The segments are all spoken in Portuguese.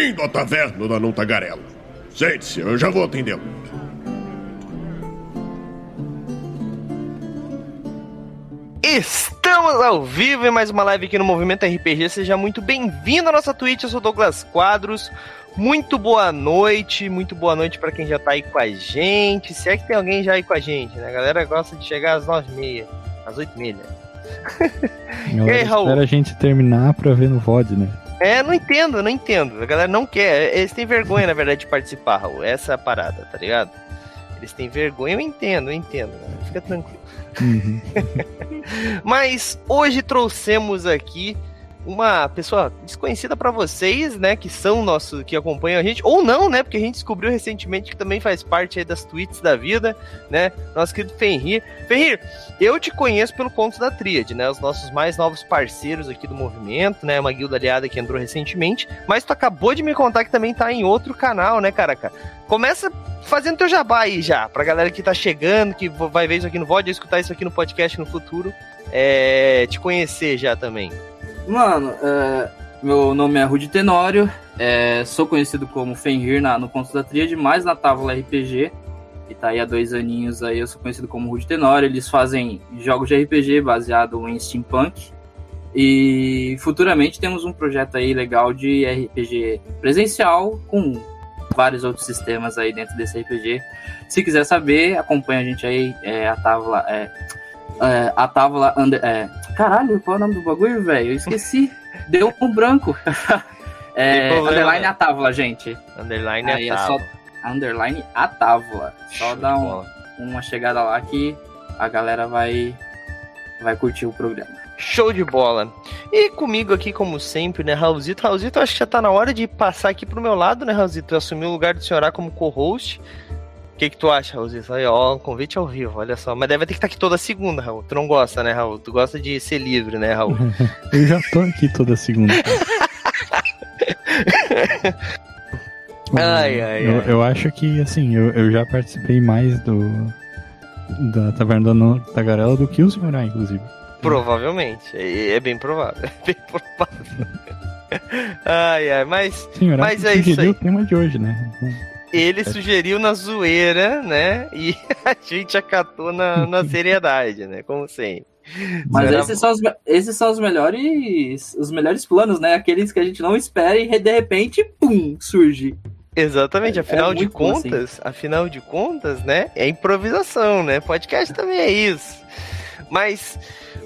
Bem-vindo à taverna da Não Tagarela. Sente-se, eu já vou atendê-lo. Estamos ao vivo em mais uma live aqui no Movimento RPG. Seja muito bem-vindo à nossa Twitch. Eu sou Douglas Quadros. Muito boa noite, muito boa noite para quem já tá aí com a gente. Se é que tem alguém já aí com a gente, né? A galera gosta de chegar às nove e meia, às oito e meia. e aí, Raul? Espera a gente terminar pra ver no VOD, né? É, não entendo, não entendo. A galera não quer. Eles têm vergonha, na verdade, de participar, Raul. Essa é a parada, tá ligado? Eles têm vergonha, eu entendo, eu entendo. Né? Fica tranquilo. Uhum. Mas hoje trouxemos aqui uma pessoa desconhecida para vocês, né, que são nossos, que acompanham a gente, ou não, né, porque a gente descobriu recentemente que também faz parte aí das tweets da vida, né, nosso querido Fenrir. Fenrir, eu te conheço pelo Conto da Tríade, né, os nossos mais novos parceiros aqui do movimento, né, uma guilda aliada que entrou recentemente, mas tu acabou de me contar que também tá em outro canal, né, caraca? Começa fazendo teu jabá aí já, pra galera que tá chegando, que vai ver isso aqui no VOD, escutar isso aqui no podcast no futuro, é, te conhecer já também. Mano, é, meu nome é Rudy Tenório, é, sou conhecido como Fenrir na, no Conto da Tríade, mais na Távola RPG, que tá aí há dois aninhos aí, eu sou conhecido como Rudy Tenório, eles fazem jogos de RPG baseado em steampunk, e futuramente temos um projeto aí legal de RPG presencial com vários outros sistemas aí dentro desse RPG. Se quiser saber, acompanha a gente aí, é, a Távola... É, é, a tábua under, é, caralho, qual é o nome do bagulho, velho? Eu esqueci. Deu um branco. é, underline a tábua, gente. Underline Aí a tábua. É só underline a tábua. Só dá um, uma chegada lá que a galera vai vai curtir o programa. Show de bola. E comigo aqui, como sempre, né, Raulzito? Raulzito, acho que já tá na hora de passar aqui pro meu lado, né, Raulzito? Assumir o lugar do senhor como co-host que, que tu acha, Raulzito? Aí, ó, um convite ao vivo, olha só. Mas deve ter que estar aqui toda segunda, Raul. Tu não gosta, né, Raul? Tu gosta de ser livre, né, Raul? eu já tô aqui toda segunda. ai, ai, eu, ai. eu acho que, assim, eu, eu já participei mais do da Taverna da Tagarela do que o Senhorá, inclusive. Provavelmente. É, é bem provável. É bem provável. ai, ai, mas, Senhorá, mas é isso aí. o tema de hoje, né? Ele sugeriu na zoeira, né? E a gente acatou na, na seriedade, né? Como sempre. Mas esses são, os, esses são os melhores os melhores planos, né? Aqueles que a gente não espera e de repente, pum, surge. Exatamente, é, afinal é de assim. contas, assim. afinal de contas, né? É improvisação, né? Podcast também é isso. Mas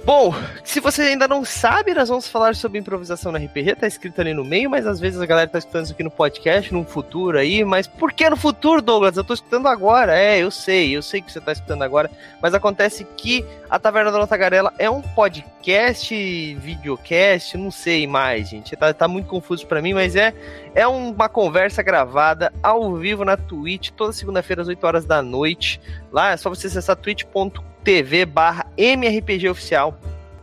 Bom, se você ainda não sabe, nós vamos falar sobre improvisação na RPG, tá escrito ali no meio, mas às vezes a galera tá escutando isso aqui no podcast, no futuro aí, mas por que no futuro, Douglas? Eu tô escutando agora, é, eu sei, eu sei que você tá escutando agora, mas acontece que a Taverna da Tagarela é um podcast, videocast, não sei mais, gente, tá, tá muito confuso para mim, mas é, é uma conversa gravada ao vivo na Twitch, toda segunda-feira às 8 horas da noite, lá é só você acessar twitch.com tv barra MRPG Oficial.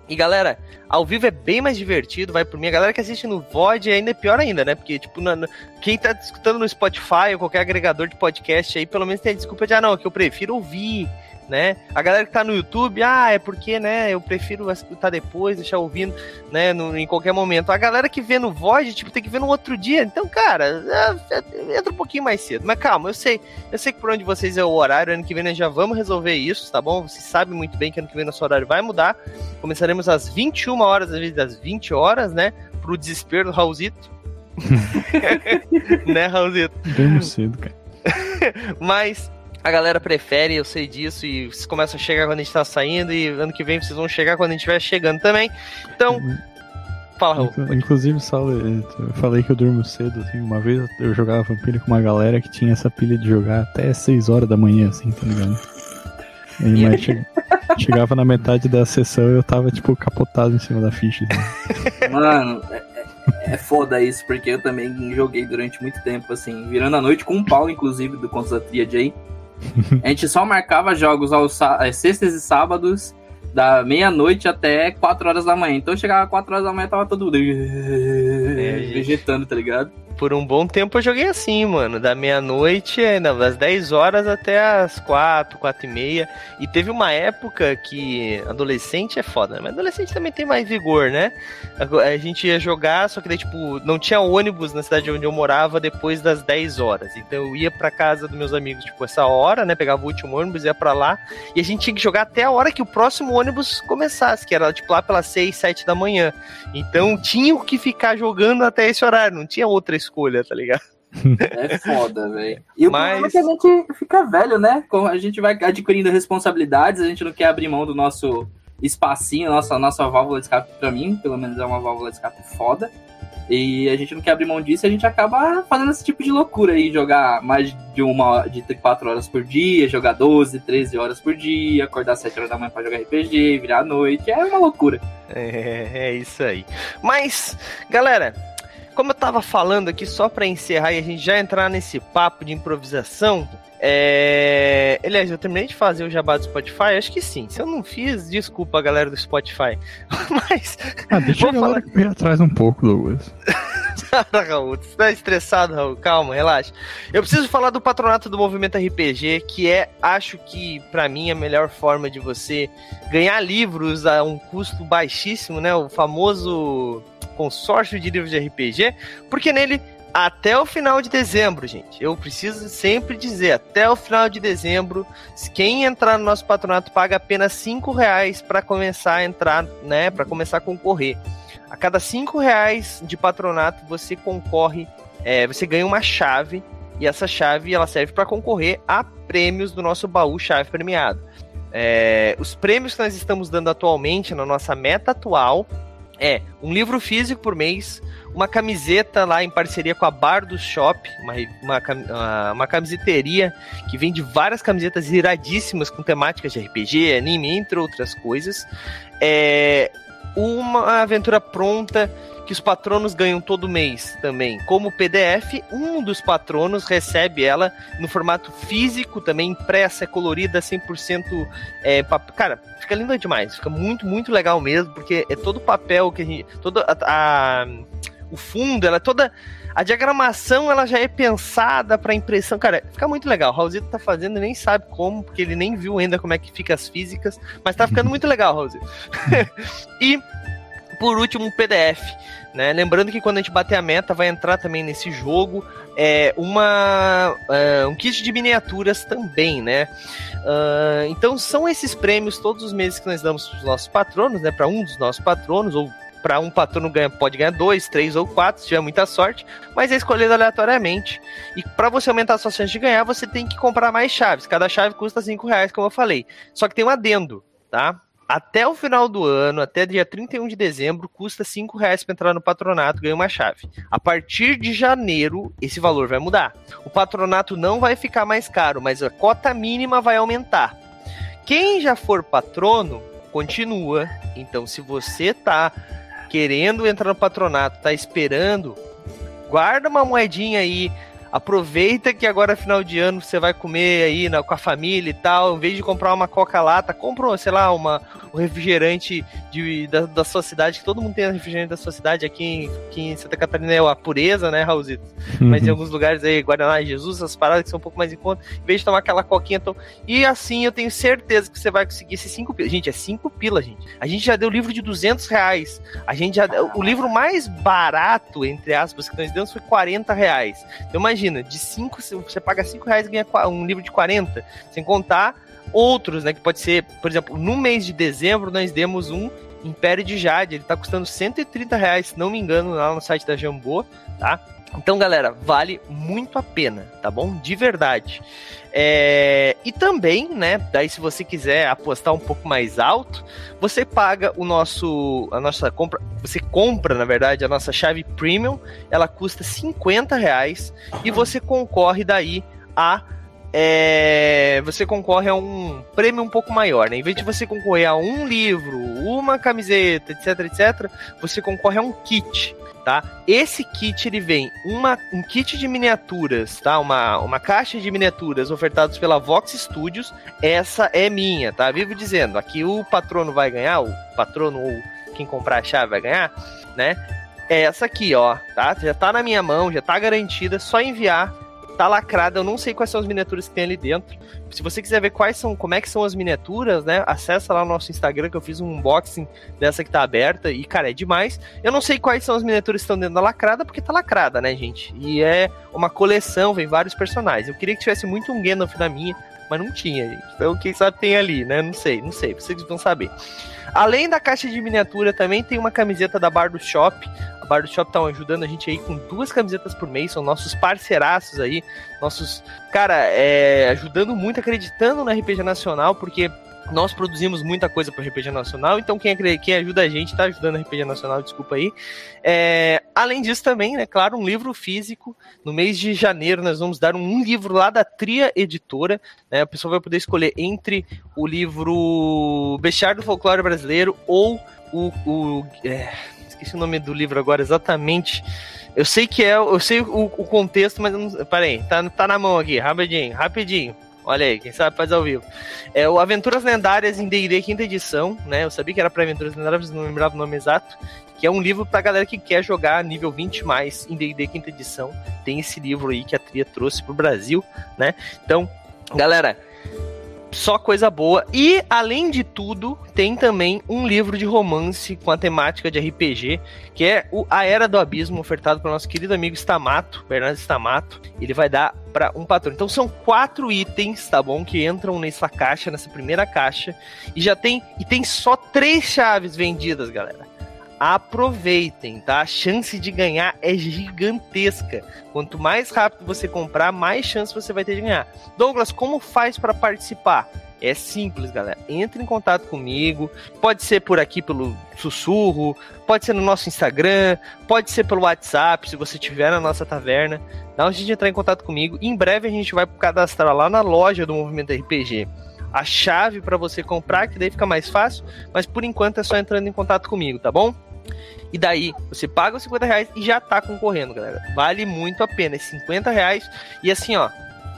E galera, ao vivo é bem mais divertido, vai por mim. A galera que assiste no VOD ainda é pior ainda, né? Porque, tipo, na, na, quem tá escutando no Spotify ou qualquer agregador de podcast aí, pelo menos tem a desculpa de, ah, não, é que eu prefiro ouvir né? A galera que tá no YouTube, ah, é porque, né, eu prefiro escutar depois, deixar ouvindo, né, no, em qualquer momento. A galera que vê no Void, tipo, tem que ver no outro dia. Então, cara, é, é, entra um pouquinho mais cedo. Mas calma, eu sei, eu sei que por onde vocês é o horário, ano que vem nós já vamos resolver isso, tá bom? Vocês sabem muito bem que ano que vem nosso horário vai mudar. Começaremos às 21 horas, às vezes às 20 horas, né? Pro desespero do Raulzito. né, Raulzito? Bem cedo, cara. Mas a galera prefere, eu sei disso, e vocês começam a chegar quando a gente tá saindo, e ano que vem vocês vão chegar quando a gente estiver chegando também. Então, fala, Raul. Inclusive, Saulo, eu falei que eu durmo cedo, assim, uma vez eu jogava Vampiro com uma galera que tinha essa pilha de jogar até 6 horas da manhã, assim, tá ligado? E, mas che... chegava na metade da sessão e eu tava, tipo, capotado em cima da ficha. Assim. Mano, é, é, é foda isso, porque eu também joguei durante muito tempo, assim, virando a noite com o Paulo, inclusive, do Contos da Tríade aí. A gente só marcava jogos aos é, sextas e sábados, da meia-noite até 4 horas da manhã. Então chegava 4 horas da manhã tava todo mundo é, vegetando, tá ligado? Por um bom tempo eu joguei assim, mano. Da meia-noite, das 10 horas até as 4, 4 e meia. E teve uma época que adolescente é foda, né? Mas adolescente também tem mais vigor, né? A, a gente ia jogar, só que daí, tipo, não tinha ônibus na cidade onde eu morava depois das 10 horas. Então eu ia pra casa dos meus amigos, tipo, essa hora, né? Pegava o último ônibus, ia pra lá. E a gente tinha que jogar até a hora que o próximo ônibus começasse, que era, tipo, lá pelas 6, 7 da manhã. Então tinha que ficar jogando até esse horário, não tinha outra escolha, tá ligado? É foda, velho. E o Mas... problema é que a gente fica velho, né? A gente vai adquirindo responsabilidades, a gente não quer abrir mão do nosso espacinho, nossa, nossa válvula de escape, pra mim, pelo menos é uma válvula de escape foda. E a gente não quer abrir mão disso, a gente acaba fazendo esse tipo de loucura aí, jogar mais de uma de 4 horas por dia, jogar 12, 13 horas por dia, acordar 7 horas da manhã para jogar RPG, virar à noite, é uma loucura. É, é isso aí. Mas, galera, como eu tava falando aqui, só para encerrar e a gente já entrar nesse papo de improvisação, é... Aliás, eu terminei de fazer o jabá do Spotify? Acho que sim. Se eu não fiz, desculpa a galera do Spotify. Mas. Ah, deixa galera falar... correr atrás um pouco, Douglas. Raul, você tá estressado, Raul? Calma, relaxa. Eu preciso falar do patronato do movimento RPG, que é, acho que, para mim, a melhor forma de você ganhar livros a um custo baixíssimo, né? O famoso consórcio de livros de RPG, porque nele até o final de dezembro, gente. Eu preciso sempre dizer, até o final de dezembro, quem entrar no nosso patronato paga apenas cinco reais para começar a entrar, né, para começar a concorrer. A cada cinco reais de patronato você concorre, é, você ganha uma chave e essa chave ela serve para concorrer a prêmios do nosso baú chave premiado. É, os prêmios que nós estamos dando atualmente na nossa meta atual é um livro físico por mês, uma camiseta lá em parceria com a Bar do Shop, uma, uma, ah, uma camiseteria que vende várias camisetas iradíssimas com temáticas de RPG, anime, entre outras coisas. É uma aventura pronta que os patronos ganham todo mês também. Como PDF, um dos patronos recebe ela no formato físico, também impressa, colorida, 100% é. Cara, fica linda demais. Fica muito, muito legal mesmo, porque é todo papel que a gente. A, a o fundo, ela é toda. A diagramação ela já é pensada para impressão. Cara, fica muito legal. O Raulzito tá fazendo e nem sabe como, porque ele nem viu ainda como é que fica as físicas, mas tá ficando muito legal, Raulzito. e por último, um PDF. Né? Lembrando que quando a gente bater a meta, vai entrar também nesse jogo é, uma, uh, um kit de miniaturas também, né? Uh, então são esses prêmios todos os meses que nós damos para os nossos patronos, né? Para um dos nossos patronos, ou para um patrono ganha, pode ganhar dois, três ou quatro, se tiver muita sorte, mas é escolhido aleatoriamente. E para você aumentar a sua chance de ganhar, você tem que comprar mais chaves. Cada chave custa cinco reais, como eu falei. Só que tem um adendo, tá? Até o final do ano, até dia 31 de dezembro, custa cinco reais para entrar no patronato, ganha uma chave. A partir de janeiro, esse valor vai mudar. O patronato não vai ficar mais caro, mas a cota mínima vai aumentar. Quem já for patrono, continua. Então, se você tá querendo entrar no patronato, tá esperando, guarda uma moedinha aí aproveita que agora é final de ano você vai comer aí na, com a família e tal, em vez de comprar uma coca-lata, compra, sei lá, uma, um refrigerante de, da, da sua cidade, que todo mundo tem refrigerante da sua cidade, aqui em, aqui em Santa Catarina é a pureza, né, Raulzito? Uhum. Mas em alguns lugares aí, Guaraná Jesus, essas paradas que são um pouco mais em conta, em vez de tomar aquela coquinha, então... e assim eu tenho certeza que você vai conseguir esses cinco pilas. Gente, é cinco pilas, gente. A gente já deu livro de 200 reais, a gente já... O livro mais barato, entre aspas, que nós demos foi 40 reais. Então imagina de 5, você paga 5 reais e ganha um livro de 40, sem contar outros, né? Que pode ser, por exemplo, no mês de dezembro nós demos um Império de Jade, ele tá custando 130 reais, se não me engano, lá no site da Jambô, tá? Então, galera, vale muito a pena, tá bom? De verdade. É... E também, né? Daí, se você quiser apostar um pouco mais alto, você paga o nosso, a nossa compra, você compra, na verdade, a nossa chave premium. Ela custa 50 reais e você concorre daí a é, você concorre a um prêmio um pouco maior, né? Em vez de você concorrer a um livro, uma camiseta, etc, etc, você concorre a um kit tá? Esse kit ele vem uma, um kit de miniaturas, tá? Uma, uma caixa de miniaturas ofertados pela Vox Studios. Essa é minha, tá? Vivo dizendo, aqui o patrono vai ganhar, o patrono ou quem comprar a chave vai ganhar, né? é essa aqui, ó, tá? Já tá na minha mão, já tá garantida, só enviar tá lacrada, eu não sei quais são as miniaturas que tem ali dentro. Se você quiser ver quais são, como é que são as miniaturas, né? Acessa lá no nosso Instagram que eu fiz um unboxing dessa que tá aberta e, cara, é demais. Eu não sei quais são as miniaturas que estão dentro da lacrada, porque tá lacrada, né, gente? E é uma coleção, vem vários personagens. Eu queria que tivesse muito um Gandalf na minha, mas não tinha, gente. Então, quem sabe tem ali, né? Não sei, não sei, vocês vão saber. Além da caixa de miniatura, também tem uma camiseta da Bar do Shop. A Bar do Shop tá ajudando a gente aí com duas camisetas por mês, são nossos parceiraços aí, nossos, cara, é, ajudando muito, acreditando no RPG Nacional, porque nós produzimos muita coisa para o RPG Nacional, então quem, quem ajuda a gente está ajudando o RPG Nacional, desculpa aí. É, além disso também, né, claro, um livro físico. No mês de janeiro nós vamos dar um, livro lá da Tria Editora. Né, a pessoa vai poder escolher entre o livro Bestiário do Folclore Brasileiro ou o... o é, esqueci o nome do livro agora exatamente. Eu sei que é, eu sei o, o contexto, mas não, peraí, tá, tá na mão aqui, rapidinho, rapidinho. Olha aí, quem sabe faz ao vivo. É o Aventuras Lendárias em D&D quinta edição, né? Eu sabia que era para Aventuras Lendárias, não lembrava o nome exato. Que é um livro pra galera que quer jogar nível 20 mais em D&D quinta edição. Tem esse livro aí que a Tria trouxe pro Brasil, né? Então, galera, só coisa boa. E, além de tudo, tem também um livro de romance com a temática de RPG, que é o A Era do Abismo, ofertado pelo nosso querido amigo Stamato, Bernardo Stamato. Ele vai dar para um patrão. Então são quatro itens, tá bom? Que entram nessa caixa, nessa primeira caixa. E já tem. E tem só três chaves vendidas, galera aproveitem, tá? A chance de ganhar é gigantesca. Quanto mais rápido você comprar, mais chance você vai ter de ganhar. Douglas, como faz para participar? É simples, galera. Entre em contato comigo. Pode ser por aqui pelo sussurro, pode ser no nosso Instagram, pode ser pelo WhatsApp, se você estiver na nossa taverna. Dá um jeito de entrar em contato comigo. Em breve a gente vai cadastrar lá na loja do Movimento RPG a chave para você comprar, que daí fica mais fácil. Mas por enquanto é só entrando em contato comigo, tá bom? E daí, você paga os 50 reais e já tá concorrendo, galera. Vale muito a pena. É 50 reais. E assim, ó,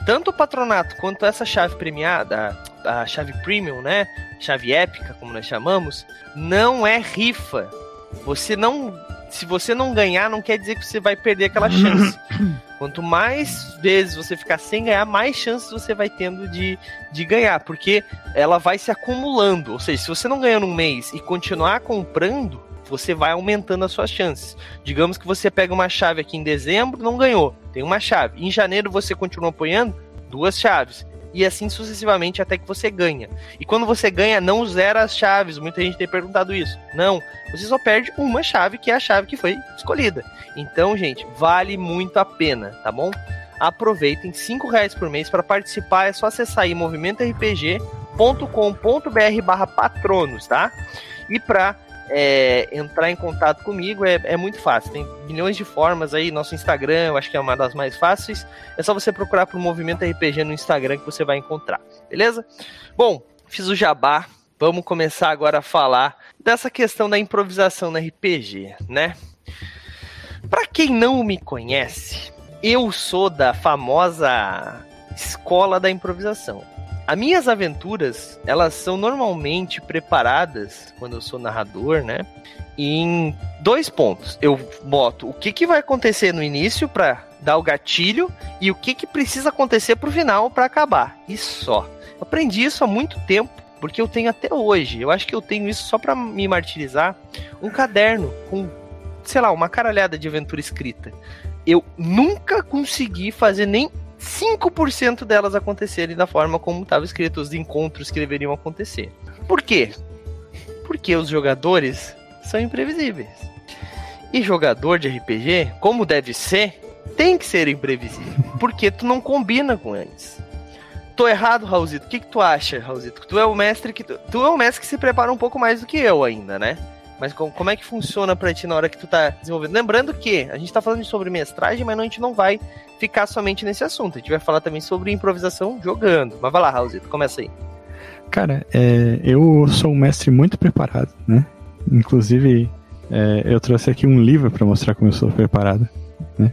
tanto o patronato quanto essa chave premiada, a, a chave premium, né? Chave épica, como nós chamamos, não é rifa. Você não. Se você não ganhar, não quer dizer que você vai perder aquela chance. Quanto mais vezes você ficar sem ganhar, mais chances você vai tendo de, de ganhar, porque ela vai se acumulando. Ou seja, se você não ganhar num mês e continuar comprando, você vai aumentando as suas chances. Digamos que você pega uma chave aqui em dezembro, não ganhou, tem uma chave. Em janeiro você continua apoiando, duas chaves. E assim sucessivamente até que você ganha. E quando você ganha, não zera as chaves. Muita gente tem perguntado isso. Não, você só perde uma chave, que é a chave que foi escolhida. Então, gente, vale muito a pena, tá bom? Aproveitem, cinco reais por mês para participar. É só acessar aí movimentorpg.com.br barra patronos, tá? E para é, entrar em contato comigo é, é, muito fácil. Tem milhões de formas aí. Nosso Instagram, eu acho que é uma das mais fáceis. É só você procurar por Movimento RPG no Instagram que você vai encontrar, beleza? Bom, fiz o jabá. Vamos começar agora a falar dessa questão da improvisação no RPG, né? Para quem não me conhece, eu sou da famosa escola da improvisação. As minhas aventuras, elas são normalmente preparadas, quando eu sou narrador, né? Em dois pontos. Eu boto o que, que vai acontecer no início para dar o gatilho e o que, que precisa acontecer pro final para acabar. E só. Aprendi isso há muito tempo, porque eu tenho até hoje. Eu acho que eu tenho isso só para me martirizar. Um caderno com, sei lá, uma caralhada de aventura escrita. Eu nunca consegui fazer nem 5% delas acontecerem da forma como estava escrito os encontros que deveriam acontecer. Por quê? Porque os jogadores são imprevisíveis. E jogador de RPG, como deve ser, tem que ser imprevisível. Porque tu não combina com eles. Tô errado, Raulzito? O que, que tu acha, Raulzito? Tu é o mestre que. Tu, tu é o mestre que se prepara um pouco mais do que eu ainda, né? Mas como é que funciona pra ti na hora que tu tá desenvolvendo? Lembrando que a gente tá falando sobre mestragem, mas não, a gente não vai ficar somente nesse assunto. A gente vai falar também sobre improvisação jogando. Mas vai lá, Raulzito, começa aí. Cara, é, eu sou um mestre muito preparado, né? Inclusive, é, eu trouxe aqui um livro para mostrar como eu sou preparado, né?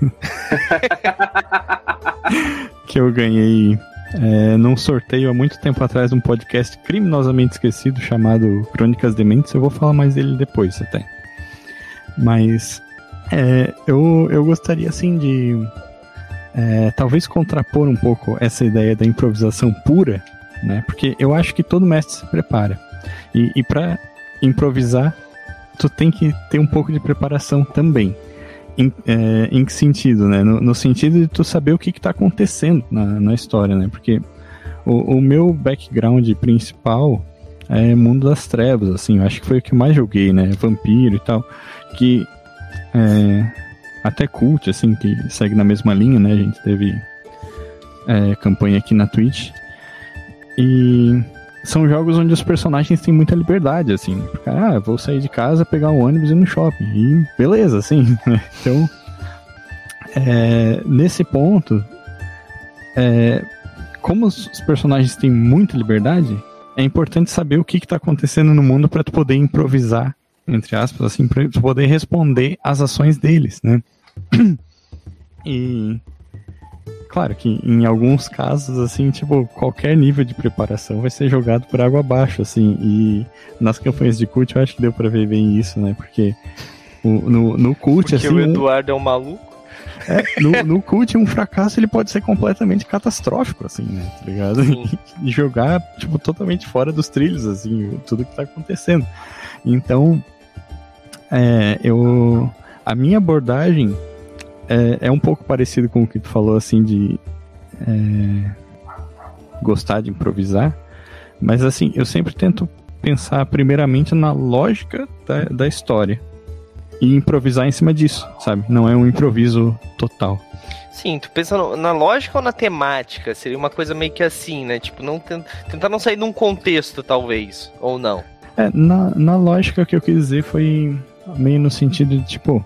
que eu ganhei é, num sorteio há muito tempo atrás um podcast criminosamente esquecido chamado Crônicas Dementes. Eu vou falar mais dele depois até. Mas é, eu, eu gostaria assim de é, talvez contrapor um pouco essa ideia da improvisação pura, né? Porque eu acho que todo mestre se prepara. E, e para improvisar, tu tem que ter um pouco de preparação também. Em, é, em que sentido, né? No, no, sentido de tu saber o que está acontecendo na, na história, né? Porque o, o, meu background principal é Mundo das Trevas, assim, eu acho que foi o que mais joguei, né? Vampiro e tal. Que é, até cult, assim, que segue na mesma linha, né? A gente teve é, campanha aqui na Twitch. E são jogos onde os personagens têm muita liberdade, assim. Ah, vou sair de casa, pegar um ônibus e ir no shopping. E beleza, assim. Né? Então, é, nesse ponto, é, como os personagens têm muita liberdade, é importante saber o que está acontecendo no mundo para tu poder improvisar, entre aspas, assim, para tu poder responder às ações deles, né? E claro que em alguns casos, assim, tipo, qualquer nível de preparação vai ser jogado por água abaixo, assim, e nas campanhas de cult eu acho que deu pra ver bem isso, né, porque o, no, no cult, porque assim... o Eduardo um... é um maluco? É, no, no cult, um fracasso ele pode ser completamente catastrófico, assim, né, tá ligado? E jogar, tipo, totalmente fora dos trilhos, assim, tudo que tá acontecendo. Então, é, eu... A minha abordagem é, é um pouco parecido com o que tu falou, assim, de é, gostar de improvisar. Mas, assim, eu sempre tento pensar primeiramente na lógica da, da história e improvisar em cima disso, sabe? Não é um improviso total. Sim, tu pensa na lógica ou na temática? Seria uma coisa meio que assim, né? Tipo, não tentar não sair de um contexto, talvez, ou não. É, na, na lógica que eu quis dizer foi meio no sentido de, tipo,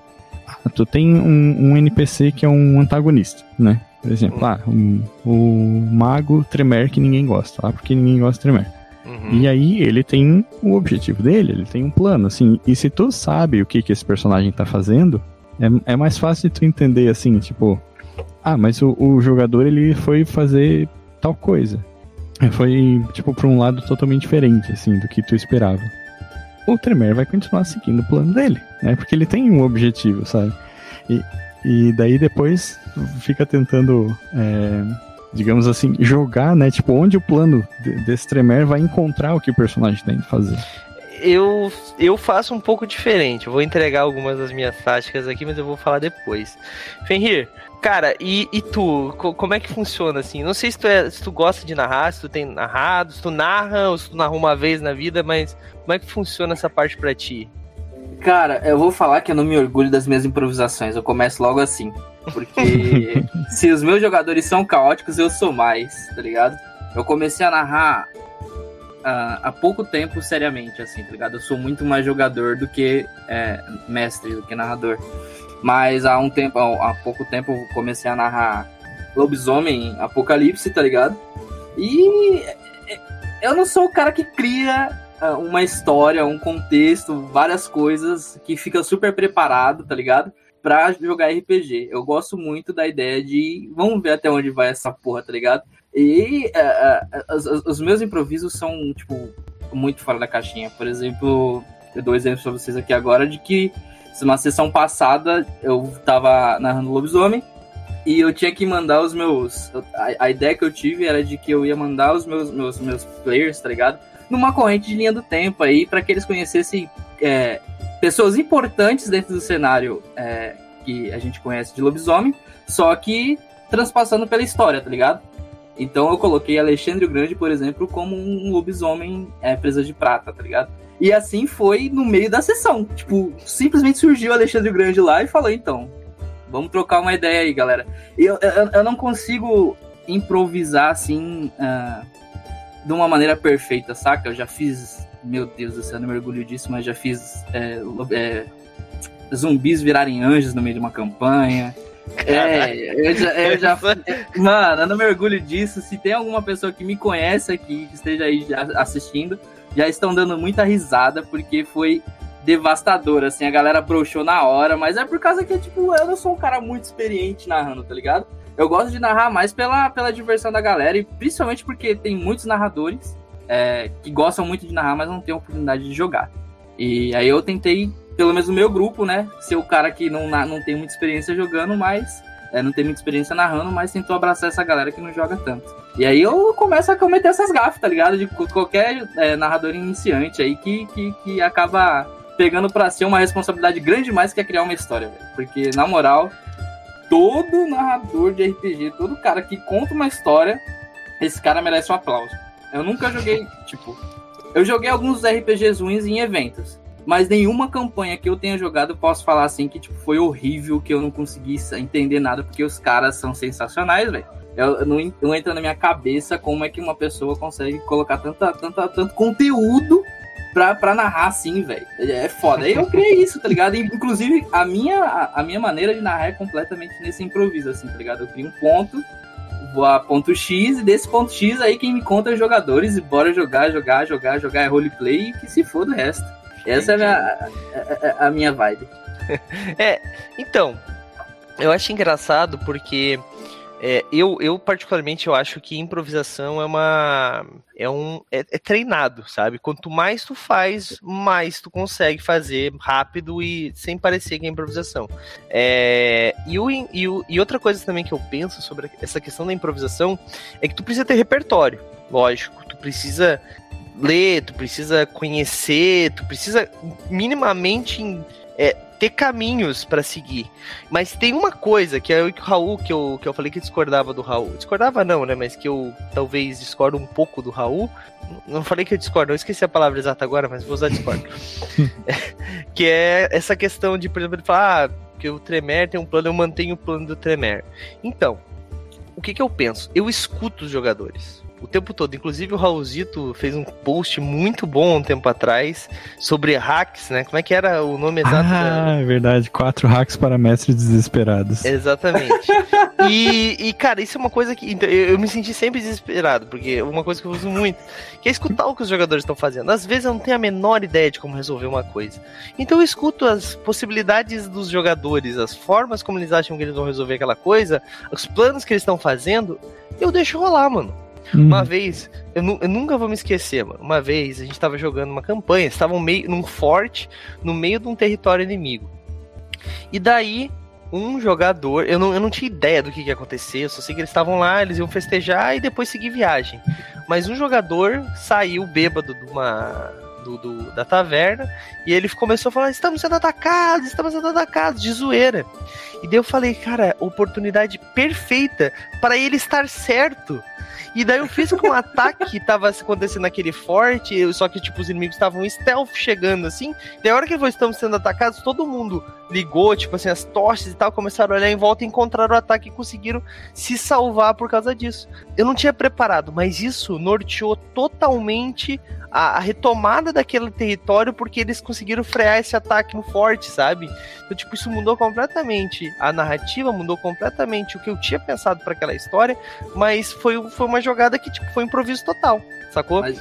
tu tem um, um NPC que é um antagonista, né? Por exemplo, ah, um, o mago Tremer que ninguém gosta, lá porque ninguém gosta de Tremer. Uhum. E aí ele tem o objetivo dele, ele tem um plano, assim. E se tu sabe o que, que esse personagem tá fazendo, é, é mais fácil de tu entender, assim, tipo... Ah, mas o, o jogador, ele foi fazer tal coisa. Foi, tipo, pra um lado totalmente diferente, assim, do que tu esperava o Tremere vai continuar seguindo o plano dele, né? Porque ele tem um objetivo, sabe? E, e daí depois fica tentando, é, digamos assim, jogar, né? Tipo, onde o plano desse Tremere vai encontrar o que o personagem tem que fazer. Eu, eu faço um pouco diferente. Eu vou entregar algumas das minhas táticas aqui, mas eu vou falar depois. Fenrir, Cara, e, e tu? Como é que funciona assim? Não sei se tu, é, se tu gosta de narrar, se tu tem narrado, se tu narra ou se tu narra uma vez na vida, mas como é que funciona essa parte pra ti? Cara, eu vou falar que eu não me orgulho das minhas improvisações. Eu começo logo assim. Porque se os meus jogadores são caóticos, eu sou mais, tá ligado? Eu comecei a narrar uh, há pouco tempo, seriamente, assim, tá ligado? Eu sou muito mais jogador do que é, mestre, do que narrador. Mas há um tempo, há pouco tempo, eu comecei a narrar Lobisomem Apocalipse, tá ligado? E eu não sou o cara que cria ah, uma história, um contexto, várias coisas que fica super preparado, tá ligado? Pra jogar RPG. Eu gosto muito da ideia de vamos ver até onde vai essa porra, tá ligado? E uh, uh, os, os, meus improvisos são, tipo, muito fora da caixinha. Por exemplo, eu dou exemplos pra vocês aqui agora de que na sessão passada eu tava narrando Lobisomem e eu tinha que mandar os meus. A, a, ideia que eu tive era de que eu ia mandar os meus, meus, meus players, tá ligado? Numa corrente de linha do tempo aí, para que eles conhecessem é, pessoas importantes dentro do cenário é, que a gente conhece de lobisomem, só que transpassando pela história, tá ligado? Então eu coloquei Alexandre o Grande, por exemplo, como um lobisomem é, presa de prata, tá ligado? E assim foi no meio da sessão. Tipo, simplesmente surgiu o Alexandre Grande lá e falou: então, vamos trocar uma ideia aí, galera. Eu, eu, eu não consigo improvisar assim uh, de uma maneira perfeita, saca? Eu já fiz, meu Deus do céu, não me orgulho disso, mas já fiz é, é, zumbis virarem anjos no meio de uma campanha. É, eu já, eu já. Mano, eu não me orgulho disso. Se tem alguma pessoa que me conhece aqui, que esteja aí assistindo, já estão dando muita risada, porque foi devastador, assim, a galera broxou na hora, mas é por causa que, tipo, eu não sou um cara muito experiente narrando, tá ligado? Eu gosto de narrar mais pela, pela diversão da galera, e principalmente porque tem muitos narradores é, que gostam muito de narrar, mas não têm oportunidade de jogar. E aí eu tentei pelo menos no meu grupo, né, ser o cara que não, não tem muita experiência jogando, mas é, não tem muita experiência narrando, mas tentou abraçar essa galera que não joga tanto. E aí eu começo a cometer essas gafas, tá ligado? De qualquer é, narrador iniciante aí que, que, que acaba pegando para ser uma responsabilidade grande demais que é criar uma história, velho. Porque, na moral, todo narrador de RPG, todo cara que conta uma história, esse cara merece um aplauso. Eu nunca joguei, tipo, eu joguei alguns RPGs ruins em eventos, mas nenhuma campanha que eu tenha jogado eu posso falar assim que tipo, foi horrível, que eu não consegui entender nada, porque os caras são sensacionais, velho. Eu, não, não entra na minha cabeça como é que uma pessoa consegue colocar tanta, tanta, tanto conteúdo pra, pra narrar assim, velho. É foda. Eu criei isso, tá ligado? Inclusive, a minha, a, a, minha maneira de narrar é completamente nesse improviso, assim, tá ligado? Eu crio um ponto, vou a ponto X, e desse ponto X aí quem me conta é os jogadores, e bora jogar, jogar, jogar, jogar é roleplay e que se for do resto. Essa é a minha, a, a minha vibe. é, então, eu acho engraçado porque é, eu, eu, particularmente, eu acho que improvisação é uma. É um. É, é, treinado, sabe? Quanto mais tu faz, mais tu consegue fazer rápido e sem parecer que é improvisação. É, e, o, e, o, e outra coisa também que eu penso sobre essa questão da improvisação é que tu precisa ter repertório. Lógico, tu precisa ler, tu precisa conhecer, tu precisa minimamente é, ter caminhos para seguir. Mas tem uma coisa que é o Raul, que eu, que eu falei que discordava do Raul. Discordava não, né? Mas que eu talvez discordo um pouco do Raul. Não falei que eu discordo, eu esqueci a palavra exata agora, mas vou usar discordo. que é essa questão de, por exemplo, ele falar ah, que o Tremer tem um plano, eu mantenho o plano do Tremer. Então, o que, que eu penso? Eu escuto os jogadores o tempo todo. Inclusive o Raulzito fez um post muito bom um tempo atrás sobre hacks, né? Como é que era o nome exato? Ah, da... é verdade. Quatro hacks para mestres desesperados. Exatamente. e, e, cara, isso é uma coisa que... Então, eu, eu, me senti sempre desesperado, porque é uma coisa que eu uso muito, que é escutar o que os jogadores estão fazendo. Às vezes eu não tenho a menor ideia de como resolver uma coisa. Então eu escuto as possibilidades dos jogadores, as formas como eles acham que eles vão resolver aquela coisa, os planos que eles estão fazendo, eu deixo rolar, mano. Hum. Uma vez, eu, eu, nunca vou me esquecer, mano. Uma vez a gente tava jogando uma campanha, estavam meio num forte, no meio de um território inimigo. E daí, um jogador, eu não, eu não tinha ideia do que, que ia acontecer, eu só sei que eles estavam lá, eles iam festejar e depois seguir viagem. Mas um jogador saiu bêbado de uma. Do, do, da taverna e ele começou a falar: estamos sendo atacados, estamos sendo atacados, de zoeira. E daí eu falei, cara, oportunidade perfeita para ele estar certo. E daí eu fiz com um ataque que tava acontecendo naquele forte, só que, tipo, os inimigos estavam stealth chegando, assim. Daí a hora que eles estão sendo atacados, todo mundo ligou, tipo assim, as tochas e tal, começaram a olhar em volta, encontraram o ataque e conseguiram se salvar por causa disso. Eu não tinha preparado, mas isso norteou totalmente a, a, retomada daquele território porque eles conseguiram frear esse ataque no forte, sabe? Então, tipo, isso mudou completamente a narrativa, mudou completamente o que eu tinha pensado para aquela história, mas foi, foi uma jogada que, tipo, foi improviso total, sacou? Mas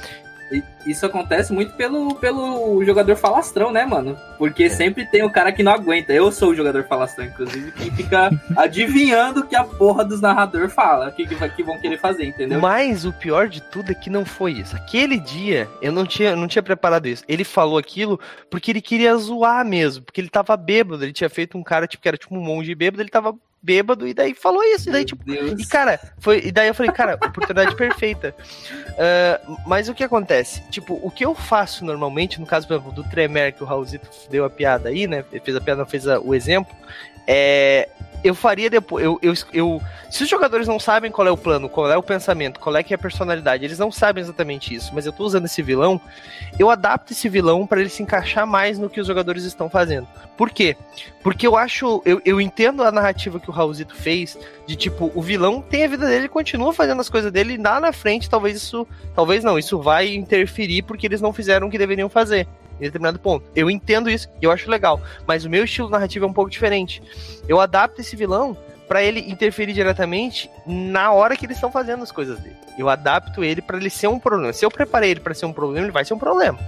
isso acontece muito pelo, pelo jogador falastrão, né, mano? Porque é. sempre tem o cara que não aguenta. Eu sou o jogador falastrão, inclusive, que fica adivinhando que a porra dos narradores fala, o que, que vão querer fazer, entendeu? Mas o pior de tudo é que não foi isso. Aquele dia, eu não tinha, não tinha preparado isso. Ele falou aquilo porque ele queria zoar mesmo, porque ele tava bêbado. Ele tinha feito um cara, tipo, que era tipo um monge bêbado, ele tava bêbado, e daí falou isso. E daí, tipo, e cara, foi. E daí eu falei, cara, oportunidade perfeita. Uh, mas o que acontece? Tipo, o que eu faço normalmente, no caso, por exemplo, do Tremer, que o Raulzito deu a piada aí, né? Ele fez a piada, fez a, o exemplo. É, eu faria depois. Eu, eu, eu, se os jogadores não sabem qual é o plano, qual é o pensamento, qual é que é a personalidade, eles não sabem exatamente isso, mas eu tô usando esse vilão, eu adapto esse vilão para ele se encaixar mais no que os jogadores estão fazendo. Por quê? Porque eu acho. Eu, eu entendo a narrativa que o Raulzito fez, de tipo, o vilão tem a vida dele, continua fazendo as coisas dele, e lá na frente, talvez isso. Talvez não, isso vai interferir porque eles não fizeram o que deveriam fazer em determinado ponto. Eu entendo isso e eu acho legal, mas o meu estilo narrativo é um pouco diferente. Eu adapto esse vilão para ele interferir diretamente na hora que eles estão fazendo as coisas dele. Eu adapto ele para ele ser um problema. Se eu preparei ele para ser um problema, ele vai ser um problema.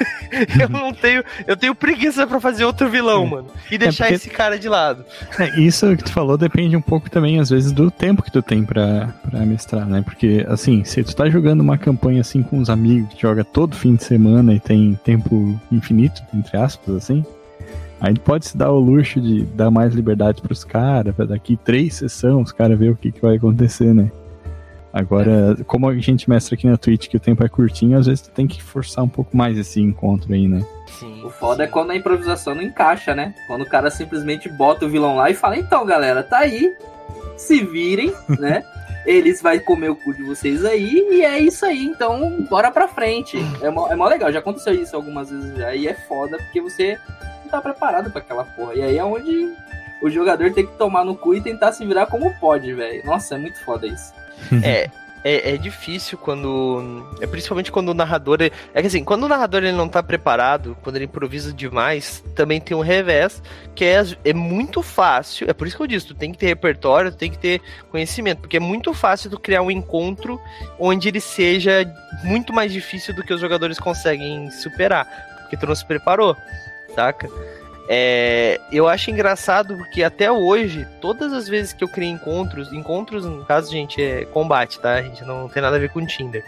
eu não tenho, eu tenho preguiça para fazer outro vilão, é. mano, e deixar é porque... esse cara de lado. É, isso que tu falou depende um pouco também às vezes do tempo que tu tem para mestrar, né? Porque assim, se tu tá jogando uma campanha assim com os amigos, que joga todo fim de semana e tem tempo infinito, entre aspas, assim, A gente pode se dar o luxo de dar mais liberdade pros caras, pra daqui três sessões os caras ver o que, que vai acontecer, né? Agora, como a gente mestra aqui na Twitch que o tempo é curtinho, às vezes tu tem que forçar um pouco mais esse encontro aí, né? Sim, o foda sim. é quando a improvisação não encaixa, né? Quando o cara simplesmente bota o vilão lá e fala, então galera, tá aí, se virem, né? Eles vai comer o cu de vocês aí e é isso aí, então bora pra frente. É mó, é mó legal, já aconteceu isso algumas vezes já e é foda porque você não tá preparado para aquela porra. E aí é onde o jogador tem que tomar no cu e tentar se virar como pode, velho. Nossa, é muito foda isso. É, é, é, difícil quando. É principalmente quando o narrador. É, é que assim, quando o narrador ele não tá preparado, quando ele improvisa demais, também tem um revés, que é, é muito fácil. É por isso que eu disse, tu tem que ter repertório, tu tem que ter conhecimento, porque é muito fácil tu criar um encontro onde ele seja muito mais difícil do que os jogadores conseguem superar. Porque tu não se preparou, saca? É, eu acho engraçado porque até hoje, todas as vezes que eu criei encontros, encontros, no caso, gente, é combate, tá? A gente não tem nada a ver com Tinder.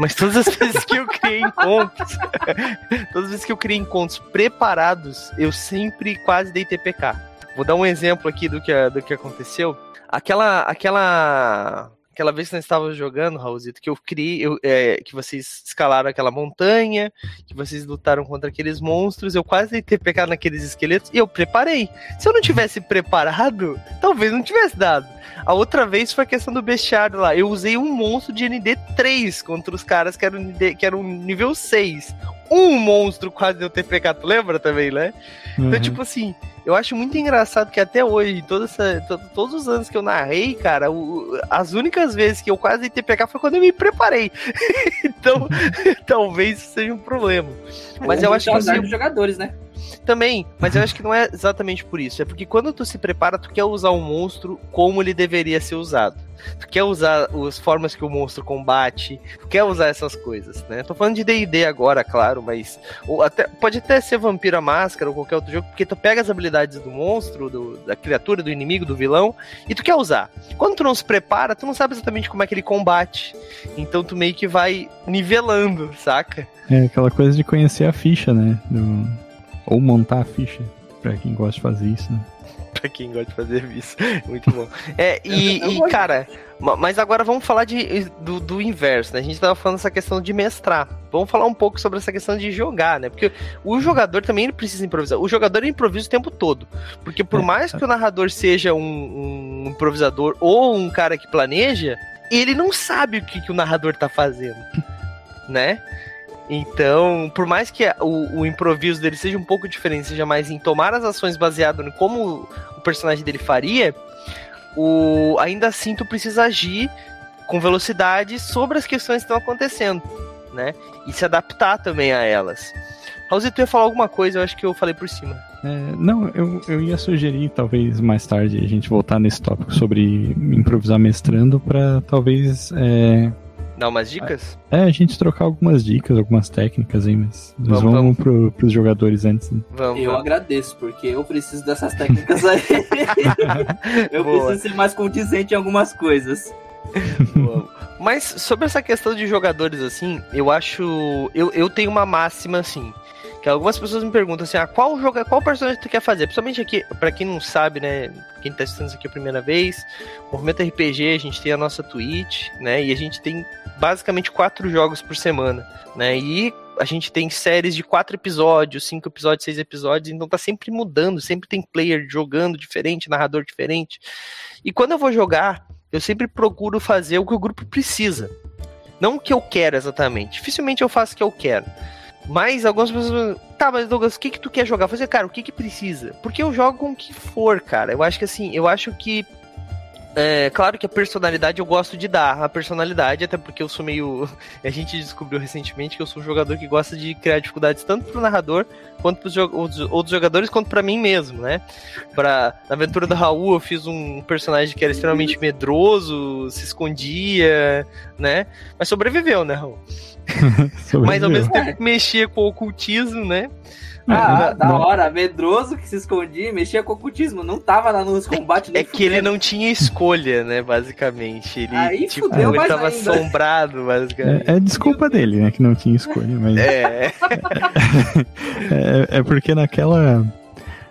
Mas todas as vezes que eu criei encontros, todas as vezes que eu criei encontros preparados, eu sempre quase dei TPK. Vou dar um exemplo aqui do que, do que aconteceu. Aquela, aquela aquela vez que nós estávamos jogando, Raulzito, que eu criei, eu, é, que vocês escalaram aquela montanha, que vocês lutaram contra aqueles monstros, eu quase ter pegado naqueles esqueletos e eu preparei. Se eu não tivesse preparado, talvez não tivesse dado. A outra vez foi a questão do bestiário lá. Eu usei um monstro de ND 3 contra os caras que eram, que eram nível 6. Um monstro quase deu TPK, tu lembra também, né? Então, uhum. Então, tipo assim, eu acho muito engraçado que até hoje, toda essa, to, todos os anos que eu narrei, cara, o, as únicas vezes que eu quase dei TPK foi quando eu me preparei. então, talvez isso seja um problema. Mas é, eu acho que. Assim, dos jogadores, né? Também, mas eu acho que não é exatamente por isso. É porque quando tu se prepara, tu quer usar um monstro como ele deveria ser usado. Tu quer usar as formas que o monstro combate, tu quer usar essas coisas, né? Tô falando de D&D agora, claro, mas ou até, pode até ser Vampira Máscara ou qualquer outro jogo, porque tu pega as habilidades do monstro, do, da criatura, do inimigo, do vilão, e tu quer usar. Quando tu não se prepara, tu não sabe exatamente como é que ele combate. Então tu meio que vai nivelando, saca? É aquela coisa de conhecer a ficha, né? Do ou montar a ficha, pra quem gosta de fazer isso, né? pra quem gosta de fazer isso. Muito bom. É, e, e cara, mas agora vamos falar de, do, do inverso, né? A gente tava falando essa questão de mestrar. Vamos falar um pouco sobre essa questão de jogar, né? Porque o jogador também ele precisa improvisar. O jogador improvisa o tempo todo. Porque por é. mais que o narrador seja um, um improvisador ou um cara que planeja, ele não sabe o que, que o narrador tá fazendo, né? Então, por mais que o, o, improviso dele seja um pouco diferente, seja mais em tomar as ações baseado em como o personagem dele faria, o, ainda assim tu precisa agir com velocidade sobre as questões que estão acontecendo, né? E se adaptar também a elas. Raulzito, tu ia falar alguma coisa, eu acho que eu falei por cima. É, não, eu, eu ia sugerir, talvez mais tarde, a gente voltar nesse tópico sobre improvisar mestrando para talvez é, Dar umas dicas? É, a gente trocar algumas dicas, algumas técnicas aí, mas vamos, vamos, vamos pro, pros jogadores antes. Né? Vamos, eu vamos. agradeço, porque eu preciso dessas técnicas aí. eu Boa. preciso ser mais condizente em algumas coisas. Mas sobre essa questão de jogadores, assim, eu acho. Eu, eu tenho uma máxima assim. Que algumas pessoas me perguntam assim, ah, qual jogo, qual personagem tu quer fazer? Principalmente aqui, para quem não sabe, né, quem tá assistindo isso aqui a primeira vez, Movimento RPG, a gente tem a nossa Twitch, né, e a gente tem basicamente quatro jogos por semana, né, e a gente tem séries de quatro episódios, cinco episódios, seis episódios, então tá sempre mudando, sempre tem player jogando diferente, narrador diferente. E quando eu vou jogar, eu sempre procuro fazer o que o grupo precisa. Não o que eu quero exatamente. Dificilmente eu faço o que eu quero. Mas algumas pessoas. Tá, mas Douglas, o que que tu quer jogar? Fazer, cara, o que que precisa? Porque eu jogo com o que for, cara. Eu acho que assim, eu acho que. É, claro que a personalidade eu gosto de dar a personalidade, até porque eu sou meio. A gente descobriu recentemente que eu sou um jogador que gosta de criar dificuldades tanto pro narrador quanto pros outros jogadores, quanto para mim mesmo, né? Pra, na aventura do Raul, eu fiz um personagem que era extremamente medroso, se escondia, né? Mas sobreviveu, né, Raul? Mas ao mesmo tempo mexia com o ocultismo, né? Ah, da hora, medroso que se escondia, mexia com ocultismo, não tava lá nos combates. É que ele não tinha escolha, né, basicamente. Ele, Aí tipo, fudeu, ele tava ainda. assombrado, basicamente. É, é desculpa dele, né, que não tinha escolha, mas... É. é, é porque naquela...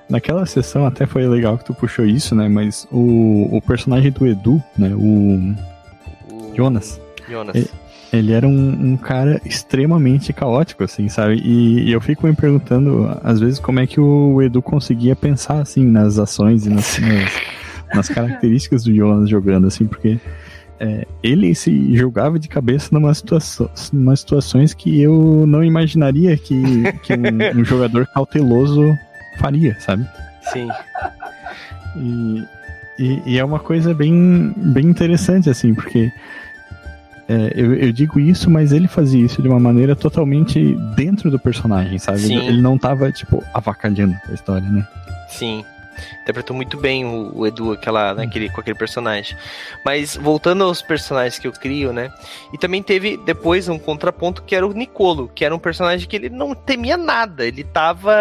naquela sessão até foi legal que tu puxou isso, né? Mas o, o personagem do Edu, né? O, o Jonas. Jonas. Ele, ele era um, um, cara extremamente caótico, assim, sabe? E, e, eu fico me perguntando, às vezes, como é que o Edu conseguia pensar, assim, nas ações e nas, nas, nas características do Jonas jogando, assim, porque é, ele se jogava de cabeça numa situação, numa situações que eu não imaginaria que, que um, um jogador cauteloso faria, sabe? Sim. E, e, e, é uma coisa bem, bem interessante, assim, porque é, eu, eu, digo isso, mas ele fazia isso de uma maneira totalmente dentro do personagem, sabe? Sim. Ele não tava, tipo, avacalhando a história, né? Sim interpretou muito bem o, o Edu aquela, naquele, né, com aquele personagem. Mas voltando aos personagens que eu crio, né? E também teve depois um contraponto que era o Nicolo, que era um personagem que ele não temia nada. Ele tava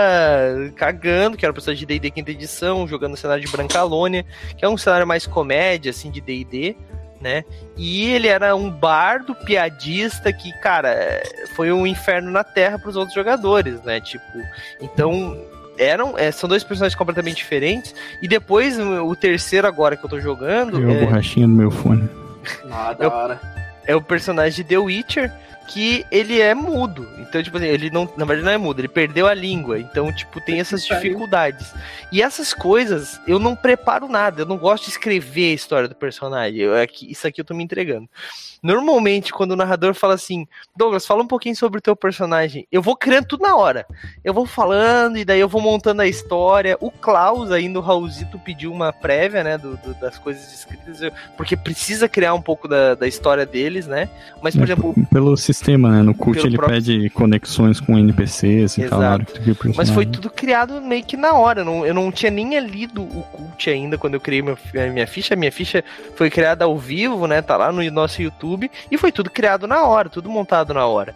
cagando, que era um personagem de D&D quinta edição, jogando cenário de Brancalônia, que é um cenário mais comédia, assim, de D&D. Né? E ele era um bardo piadista que, cara, foi um inferno na terra para os outros jogadores, né? Tipo, então eram, é, são dois personagens completamente diferentes. E depois, o terceiro agora que eu tô jogando. É a borrachinha do meu fone. Ah, da hora. É o personagem de The Witcher, que ele é mudo. Então, tipo assim, ele não, na verdade não é mudo, ele perdeu a língua. Então, tipo, tem essas dificuldades. E essas coisas, eu não preparo nada, eu não gosto de escrever a história do personagem. Eu, aqui, isso aqui eu tô me entregando. Normalmente, quando o narrador fala assim, Douglas, fala um pouquinho sobre o teu personagem, eu vou criando tudo na hora. Eu vou falando e daí eu vou montando a história. O Klaus, ainda o Raulzito, pediu uma prévia, né, do, do, das coisas escritas, porque precisa criar um pouco da, da história deles, né? Mas, por é, exemplo... Pelo sistema, né? No cult ele próprio... pede conexões com NPCs e tal. Mas foi tudo criado meio que na hora. Não, eu não tinha nem lido o cult ainda quando eu criei minha, minha ficha. Minha ficha foi criada ao vivo, né? Tá lá no nosso YouTube YouTube, e foi tudo criado na hora, tudo montado na hora.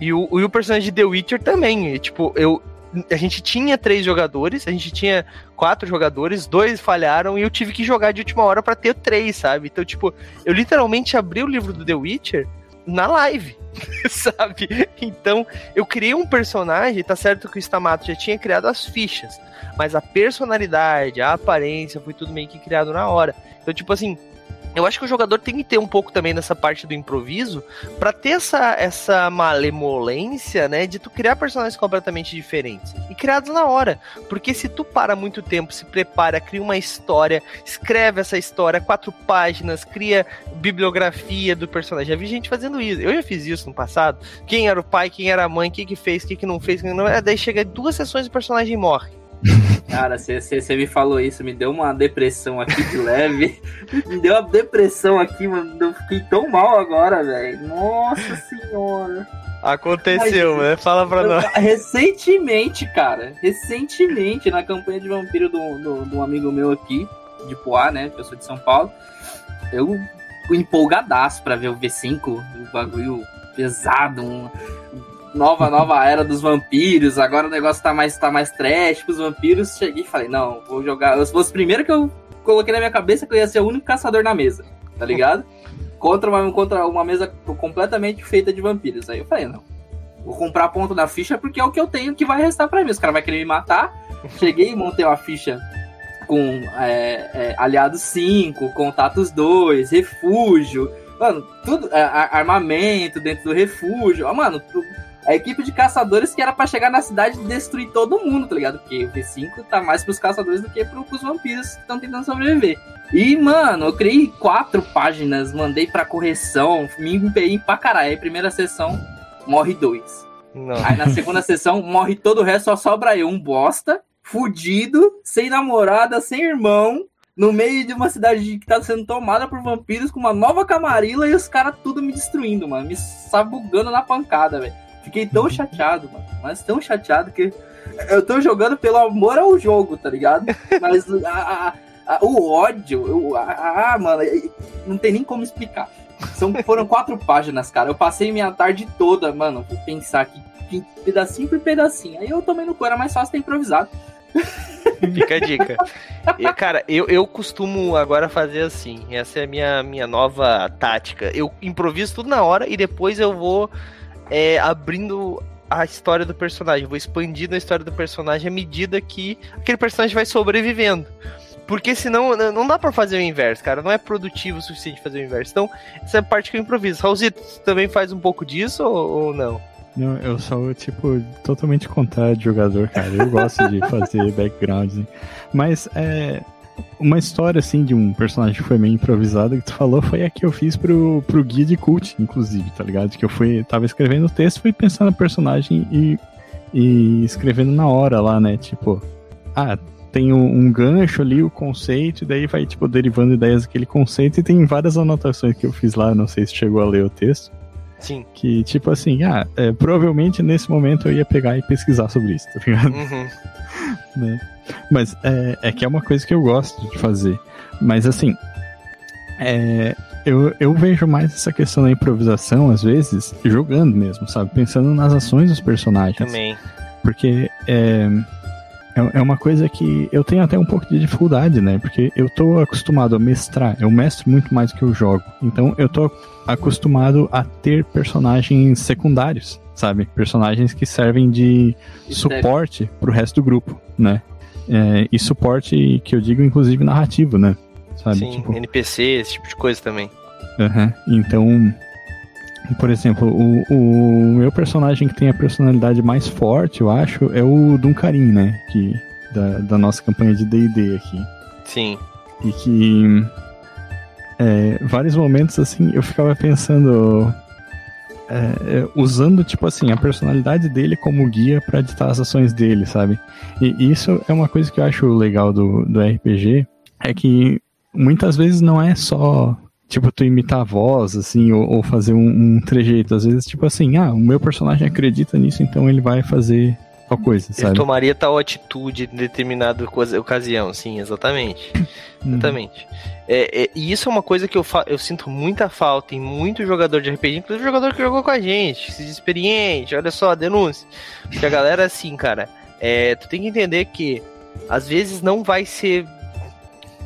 E o, e o personagem de The Witcher também, e, tipo, eu, a gente tinha três jogadores, a gente tinha quatro jogadores, dois falharam e eu tive que jogar de última hora para ter três, sabe? Então, tipo, eu literalmente abri o livro do The Witcher na live, sabe? Então, eu criei um personagem, tá certo que o Stamato já tinha criado as fichas, mas a personalidade, a aparência, foi tudo meio que criado na hora. Então, tipo assim, eu acho que o jogador tem que ter um pouco também nessa parte do improviso para ter essa, essa malemolência, né, de tu criar personagens completamente diferentes e criados na hora. Porque se tu para muito tempo, se prepara, cria uma história, escreve essa história, quatro páginas, cria bibliografia do personagem. Já vi gente fazendo isso. Eu já fiz isso no passado. Quem era o pai, quem era a mãe, o que que fez, o que que não fez, que não... daí chega duas sessões e o personagem morre. Cara, você me falou isso, me deu uma depressão aqui de leve. me deu uma depressão aqui, mano. Eu fiquei tão mal agora, velho. Nossa senhora. Aconteceu, né? Fala pra eu, nós. Recentemente, cara, recentemente, na campanha de vampiro do, do, do amigo meu aqui, de Poá, né? Que eu sou de São Paulo, eu empolgadaço pra ver o V5, o bagulho pesado, um, nova, nova era dos vampiros, agora o negócio tá mais, tá mais trash com os vampiros. Cheguei e falei, não, vou jogar. Eu fosse primeiro que eu coloquei na minha cabeça que eu ia ser o único caçador na mesa, tá ligado? contra, uma, contra uma mesa completamente feita de vampiros. Aí eu falei, não. Vou comprar ponto da ficha porque é o que eu tenho que vai restar para mim. Os caras vão querer me matar. Cheguei e montei uma ficha com é, é, aliados 5, contatos 2, refúgio. Mano, tudo. É, armamento dentro do refúgio. mano, a equipe de caçadores que era para chegar na cidade e destruir todo mundo, tá ligado? Porque o V5 tá mais pros caçadores do que pros vampiros que estão tentando sobreviver. E, mano, eu criei quatro páginas, mandei pra correção, me empenhei pra caralho. Aí, primeira sessão, morre dois. Não. Aí na segunda sessão, morre todo o resto, só sobra eu, um bosta, fudido, sem namorada, sem irmão, no meio de uma cidade que tá sendo tomada por vampiros com uma nova camarila e os caras tudo me destruindo, mano. Me sabugando na pancada, velho. Fiquei tão chateado, mano. Mas tão chateado que eu tô jogando pelo amor ao jogo, tá ligado? Mas a, a, a, o ódio, eu, ah, mano, não tem nem como explicar. São, foram quatro páginas, cara. Eu passei minha tarde toda, mano, vou pensar que, que pedacinho por pedacinho. Aí eu tomei no cu, era mais fácil ter improvisado. Fica a dica. E, cara, eu, eu costumo agora fazer assim. Essa é a minha, minha nova tática. Eu improviso tudo na hora e depois eu vou é, abrindo a história do personagem, vou expandindo a história do personagem à medida que aquele personagem vai sobrevivendo. Porque senão não dá para fazer o inverso, cara. Não é produtivo o suficiente fazer o inverso. Então, essa é a parte que eu improviso. Raulzito, você também faz um pouco disso ou, ou não? Não, eu sou, tipo, totalmente contrário de jogador, cara. Eu gosto de fazer background. Assim. Mas, é. Uma história, assim, de um personagem que foi meio improvisado que tu falou foi a que eu fiz pro, pro guia de cult, inclusive, tá ligado? Que eu fui, tava escrevendo o texto, fui pensando no personagem e, e escrevendo na hora lá, né? Tipo, ah, tem um, um, gancho ali, o conceito, e daí vai, tipo, derivando ideias daquele conceito, e tem várias anotações que eu fiz lá, não sei se chegou a ler o texto. Sim. Que, tipo assim, ah, é, provavelmente nesse momento eu ia pegar e pesquisar sobre isso, tá ligado? Uhum. né? Mas é, é que é uma coisa que eu gosto de fazer. Mas assim, é, eu, eu vejo mais essa questão da improvisação, às vezes, jogando mesmo, sabe? Pensando nas ações dos personagens. Também. Porque é, é, é uma coisa que eu tenho até um pouco de dificuldade, né? Porque eu tô acostumado a mestrar, eu mestro muito mais do que eu jogo. Então eu tô acostumado a ter personagens secundários, sabe? Personagens que servem de suporte pro resto do grupo, né? É, e suporte que eu digo, inclusive, narrativo, né? Sabe? Sim, tipo... NPC, esse tipo de coisa também. Uhum. Então, por exemplo, o, o meu personagem que tem a personalidade mais forte, eu acho, é o Duncarim, né? Que, da, da nossa campanha de DD aqui. Sim. E que. É, vários momentos, assim, eu ficava pensando. É, é usando, tipo assim, a personalidade dele como guia para ditar as ações dele, sabe? E isso é uma coisa que eu acho legal do, do RPG, é que muitas vezes não é só tipo, tu imitar a voz, assim, ou, ou fazer um, um, trejeito. Às vezes, tipo assim, ah, o meu personagem acredita nisso, então ele vai fazer tal coisa, sabe? Ele tomaria tal atitude em determinada ocasião, sim, exatamente. Uhum. exatamente. É, é, e isso é uma coisa que eu, eu sinto muita falta em muito jogador de RPG, inclusive jogador que jogou com a gente, se experiente, olha só, denúncia. Porque a galera, assim, cara, é, tu tem que entender que às vezes não vai ser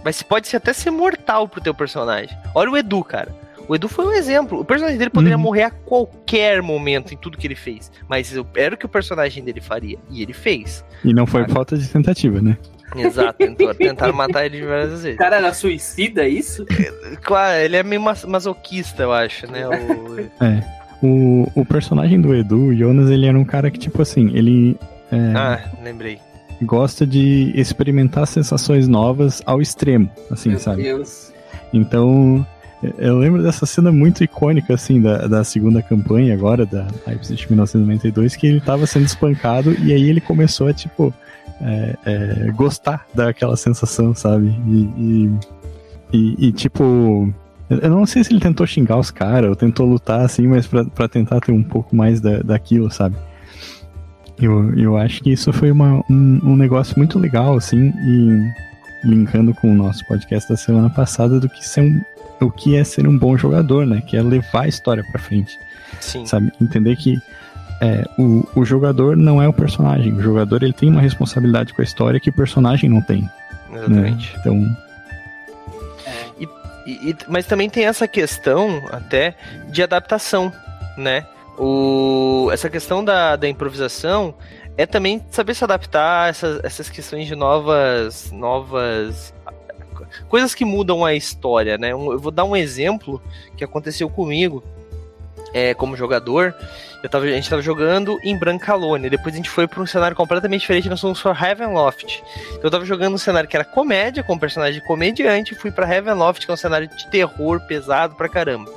mas pode ser até ser mortal pro teu personagem. Olha o Edu, cara. O Edu foi um exemplo. O personagem dele poderia uhum. morrer a qualquer momento em tudo que ele fez. Mas era o que o personagem dele faria. E ele fez. E não foi falta de tentativa, né? Exato, tentou, tentaram matar ele várias vezes. O cara era suicida, é isso? Claro, ele é meio masoquista, eu acho, né? O... É. O, o personagem do Edu, o Jonas, ele era um cara que, tipo assim, ele. É... Ah, lembrei gosta de experimentar sensações novas ao extremo, assim, Meu sabe? Deus. Então, eu lembro dessa cena muito icônica, assim, da, da segunda campanha agora, da Leipzig 1992, que ele tava sendo espancado e aí ele começou a, tipo, é, é, gostar daquela sensação, sabe? E, e, e, e, tipo, eu não sei se ele tentou xingar os caras ou tentou lutar, assim, mas pra tentar ter um pouco mais da, daquilo, sabe? Eu, eu acho que isso foi uma, um, um negócio muito legal, assim, e linkando com o nosso podcast da semana passada, do que ser um, o que é ser um bom jogador, né? Que é levar a história para frente. Sim. Sabe? Entender que é, o, o jogador não é o personagem. O jogador ele tem uma responsabilidade com a história que o personagem não tem. Né? Exatamente. Né? Então. E, e, mas também tem essa questão até de adaptação, né? O, essa questão da, da improvisação é também saber se adaptar a essas, essas questões de novas, novas coisas que mudam a história, né? Eu vou dar um exemplo que aconteceu comigo é, como jogador. Tava, a gente estava jogando em Brancalone, depois a gente foi para um cenário completamente diferente, nós fomos para Heavenloft. Então eu tava jogando um cenário que era comédia, com um personagem comediante, fui para Heavenloft, que é um cenário de terror pesado pra caramba.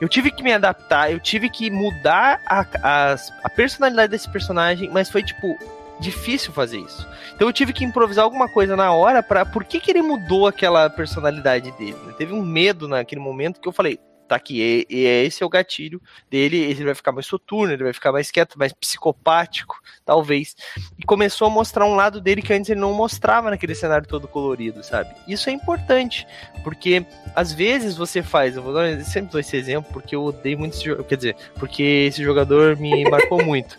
Eu tive que me adaptar, eu tive que mudar a, a, a personalidade desse personagem, mas foi tipo difícil fazer isso. Então eu tive que improvisar alguma coisa na hora para por que, que ele mudou aquela personalidade dele. Teve um medo naquele momento que eu falei, tá aqui, e, e esse é o gatilho dele, ele vai ficar mais soturno, ele vai ficar mais quieto, mais psicopático, talvez. E começou a mostrar um lado dele que antes ele não mostrava naquele cenário todo colorido, sabe? Isso é importante, porque às vezes você faz, eu vou dar, eu sempre dou esse exemplo porque eu odeio muito esse jogo, quer dizer, porque esse jogador me marcou muito.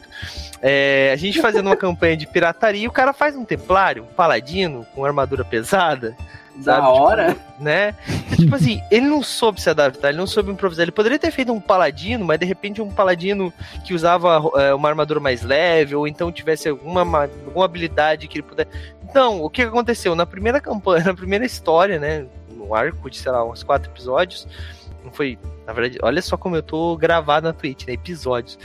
É, a gente fazendo uma campanha de pirataria, o cara faz um templário, um paladino com armadura pesada, Da sabe? hora. Tipo, né? tipo assim, ele não soube se adaptar, ele não soube improvisar. Ele poderia ter feito um paladino, mas de repente um paladino que usava é, uma armadura mais leve, ou então tivesse alguma, alguma habilidade que ele pudesse. Então, o que aconteceu? Na primeira campanha, na primeira história, né? No arco de, sei lá, uns quatro episódios. Não foi. Na verdade, olha só como eu tô gravado na Twitch, né? Episódios.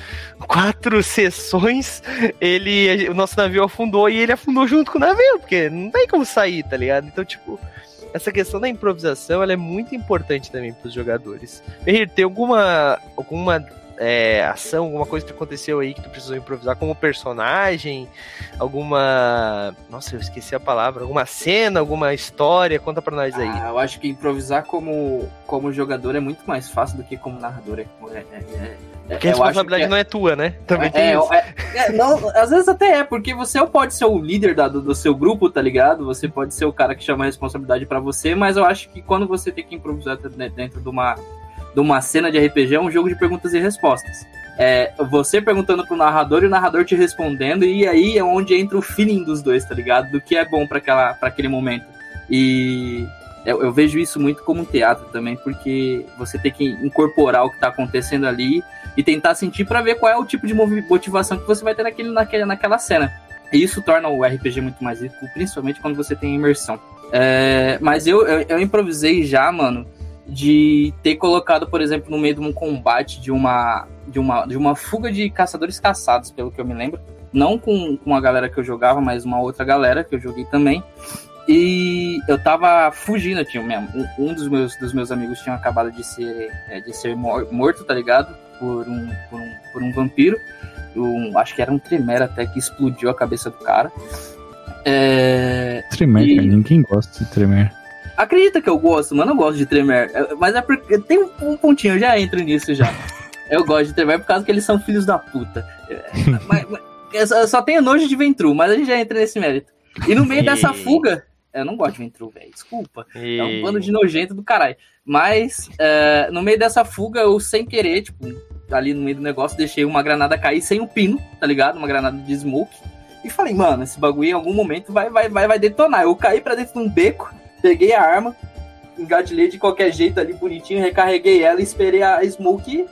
Quatro sessões, ele. O nosso navio afundou e ele afundou junto com o navio, porque não tem como sair, tá ligado? Então, tipo essa questão da improvisação ela é muito importante também para os jogadores. Henrique, tem alguma, alguma é, ação, alguma coisa que aconteceu aí que tu precisou improvisar como personagem? Alguma. Nossa, eu esqueci a palavra. Alguma cena, alguma história? Conta pra nós aí. Ah, eu acho que improvisar como, como jogador é muito mais fácil do que como narrador. É, é, é, porque a responsabilidade é... não é tua, né? Também tem isso. não, às vezes até é, porque você pode ser o líder da, do, do, seu grupo, tá ligado? Você pode ser o cara que chama a responsabilidade para você, mas eu acho que quando você tem que improvisar dentro de uma, de uma cena de RPG, é um jogo de perguntas e respostas é, você perguntando pro narrador e o narrador te respondendo, e aí é onde entra o feeling dos dois, tá ligado? Do que é bom para aquele momento. E eu, eu, vejo isso muito como um teatro também, porque você tem que incorporar o que tá acontecendo ali e tentar sentir para ver qual é o tipo de motivação que você vai ter naquele, naquele, naquela cena. E isso torna o RPG muito mais rico, principalmente quando você tem imersão. É, mas eu, eu, eu improvisei já, mano, de ter colocado, por exemplo, no meio de um combate de uma de uma, de uma fuga de caçadores caçados, pelo que eu me lembro. Não com, com a galera que eu jogava, mas uma outra galera que eu joguei também. E eu tava fugindo, tinha mesmo. Um, dos, meus, dos meus amigos tinha acabado de ser, é, de ser morto, tá ligado? Por um, por um, por um vampiro. Um, acho que era um Tremere até que explodiu a cabeça do cara. É... Tremere, e... ninguém gosta de Tremere. Acredita que eu gosto, mano, eu gosto de Tremere. É, mas é porque tem um, um pontinho, eu já entro nisso já. eu gosto de Tremere por causa que eles são filhos da puta. É, mas, mas, eu só tenho nojo de Ventru, mas a gente já entra nesse mérito. E no meio dessa fuga, eu não gosto de Ventru, velho, desculpa. É um bando de nojento do caralho. Mas é, no meio dessa fuga, eu sem querer, tipo, ali no meio do negócio, deixei uma granada cair sem o pino, tá ligado? Uma granada de smoke. E falei, mano, esse bagulho em algum momento vai, vai, vai, vai detonar. Eu caí pra dentro de um beco, peguei a arma, engatilhei de qualquer jeito ali bonitinho, recarreguei ela e esperei a Smoke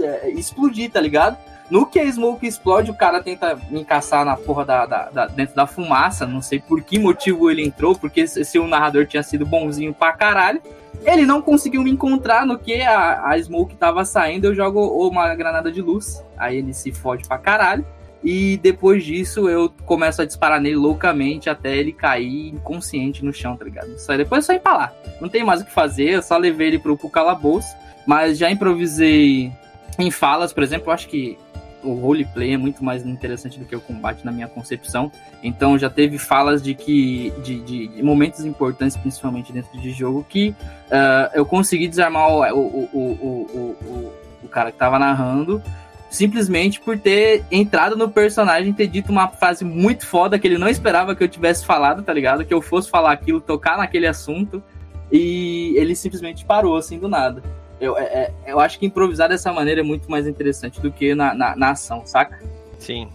é, explodir, tá ligado? No que a Smoke explode, o cara tenta me caçar na porra da, da, da, dentro da fumaça. Não sei por que motivo ele entrou, porque se, se o narrador tinha sido bonzinho pra caralho. Ele não conseguiu me encontrar no que a, a Smoke tava saindo. Eu jogo uma granada de luz. Aí ele se fode pra caralho. E depois disso eu começo a disparar nele loucamente até ele cair inconsciente no chão, tá ligado? Só, depois é só empalar. Não tem mais o que fazer, eu só levei ele pro, pro calabouço. Mas já improvisei em falas, por exemplo, eu acho que o roleplay é muito mais interessante do que o combate na minha concepção. Então já teve falas de que de, de, momentos importantes, principalmente dentro de jogo, que uh, eu consegui desarmar o, o, o, o, o cara que tava narrando simplesmente por ter entrado no personagem, ter dito uma frase muito foda que ele não esperava que eu tivesse falado, tá ligado? Que eu fosse falar aquilo, tocar naquele assunto, e ele simplesmente parou assim do nada. Eu, é, é eu acho que improvisar dessa maneira é muito mais interessante do que na, na, na ação, saca? Sim.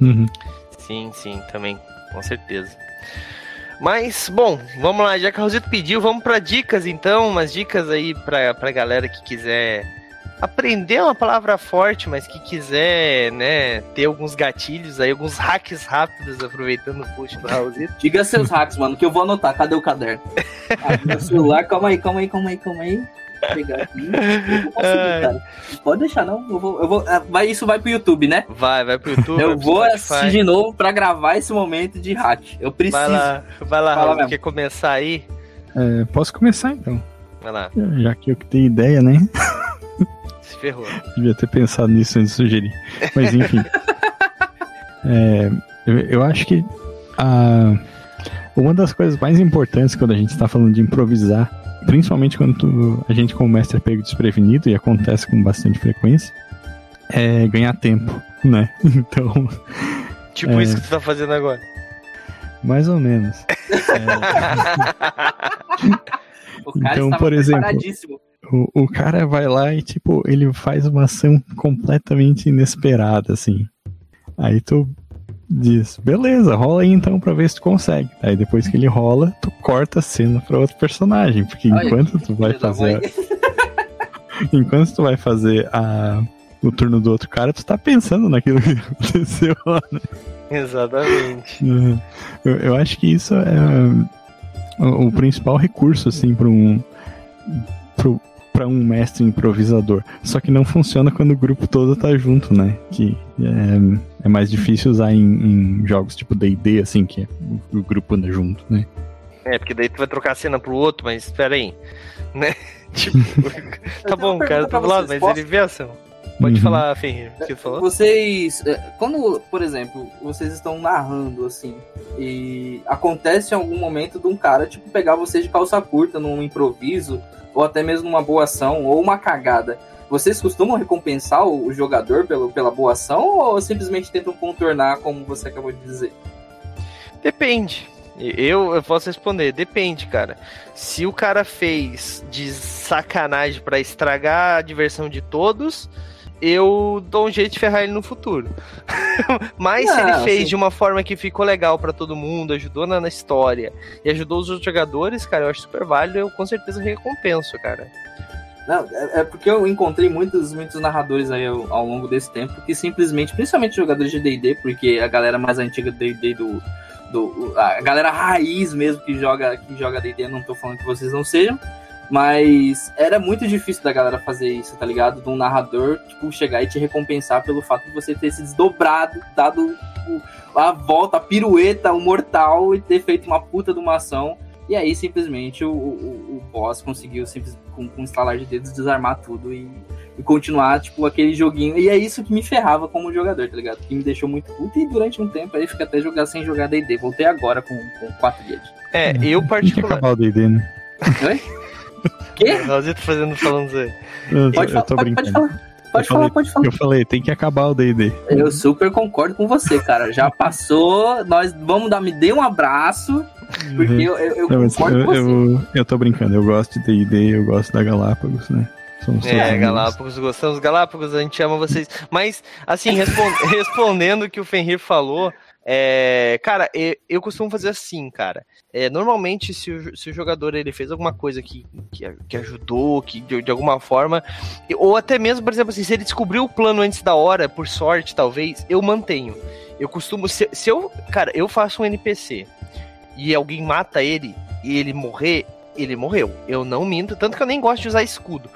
Uhum. Sim, sim, também, com certeza. Mas, bom, vamos lá, já que o Rosito pediu, vamos para dicas então, umas dicas aí pra, pra galera que quiser aprender uma palavra forte, mas que quiser, né, ter alguns gatilhos aí, alguns hacks rápidos, aproveitando o post do Raulzito. Diga seus hacks, mano, que eu vou anotar. Cadê o caderno? Ah, meu celular, calma aí, calma aí, calma aí, calma aí. Pegar aqui. cara. Pode deixar, não. Eu vou, eu vou, ah, vai, isso vai pro YouTube, né? Vai, vai pro YouTube. Eu vou assistir de novo pra gravar esse momento de hack. Eu preciso. Vai lá, vai lá, Raul, quer começar aí? É, posso começar então. Vai lá. Já que eu que tenho ideia, né? Ferrou. Devia ter pensado nisso antes de sugerir. Mas enfim. é, eu, eu, acho que a, uma das coisas mais importantes quando a gente está falando de improvisar, principalmente quando tu, a gente como mestre é pego desprevenido, e acontece com bastante frequência, é ganhar tempo, né? Então. Tipo é, isso que tu tá fazendo agora. Mais ou menos. É... então, por exemplo, o, o cara vai lá e, tipo, ele faz uma ação completamente inesperada, assim. Aí tu diz, beleza, rola aí então pra ver se tu consegue. Aí depois que ele rola, tu corta a cena pra outro personagem, porque Olha, enquanto tu vai fazer... Enquanto tu vai fazer a, o turno do outro cara, tu tá pensando naquilo que aconteceu lá, né? Exatamente. Uhum. Eu, eu acho que isso é o, o principal recurso, assim, para um pro, pra um mestre improvisador. Só que não funciona quando o grupo todo tá junto, né? Que é, é mais difícil usar em, em jogos tipo D&D, assim, que é, o, o grupo anda junto, né? É, porque daí tu vai trocar a cena pro outro, mas espera aí. Né? Tipo, tá bom, cara tá do lado, mas posso? ele vê a ação. Pode Uhum. falar, Ferreira, o que tu falou? Vocês, é, quando, por exemplo, vocês estão narrando assim, e acontece em algum momento de um cara, tipo, pegar vocês de calça curta num improviso, ou até mesmo numa boa ação, ou uma cagada. Vocês costumam recompensar o, jogador pelo, pela boa ação, ou simplesmente tentam contornar, como você acabou de dizer? Depende. Eu, eu posso responder, depende, cara. Se o cara fez de sacanagem pra estragar a diversão de todos, eu dou um jeito de ferrar ele no futuro. Mas se ele Não, fez de uma forma que ficou legal pra todo mundo, ajudou na, na história e ajudou os outros jogadores, cara, eu acho super válido, eu com certeza recompenso, cara. Não, é, é porque eu encontrei muitos, muitos narradores aí ao, ao longo desse tempo que simplesmente, principalmente jogadores de D&D, porque a galera mais antiga do D&D do, do a galera raiz mesmo que joga que joga D&D, não tô falando que vocês não sejam, mas era muito difícil da galera fazer isso, tá ligado? De um narrador, tipo, chegar e te recompensar pelo fato de você ter se desdobrado, dado a volta, a pirueta, o mortal e ter feito uma puta de uma ação. E aí, simplesmente, o, o, o boss conseguiu, simples, com, com um estalar de dedos, desarmar tudo e, e continuar, tipo, aquele joguinho. E é isso que me ferrava como jogador, tá ligado? Que me deixou muito puto. E durante um tempo aí, fica até jogar sem jogar D&D. Voltei agora com, com 4 guias. É, eu Tem que particular. acabar o D&D, né? Quê? Nós fazendo falando isso aí. Eu, Pode, eu falar, tô pode, brincando. pode falar. Pode Eu falar, falei- pode falar. Eu falei, tem que acabar o D&D. Eu super concordo com você, cara. Já passou, nós vamos dar, me dê um abraço, porque eu, eu, eu Não, concordo eu, com você. eu, eu tô brincando, eu gosto de D&D, eu gosto da Galápagos, né? Somos É. Galápagos, gostamos Galápagos, a gente ama vocês. Mas, assim, respon- respondendo o que o Fenrir falou, é, cara, e- eu, costumo fazer assim, cara. É, normalmente, se o, se o jogador ele fez alguma coisa que, que, que ajudou, que de, de alguma forma, ou até mesmo, por exemplo, assim, se ele descobriu o plano antes da hora, por sorte, talvez, eu mantenho. Eu costumo, se, se eu, cara, eu faço um NPC e alguém mata ele e ele morrer, ele morreu. Eu não minto, tanto que eu nem gosto de usar escudo.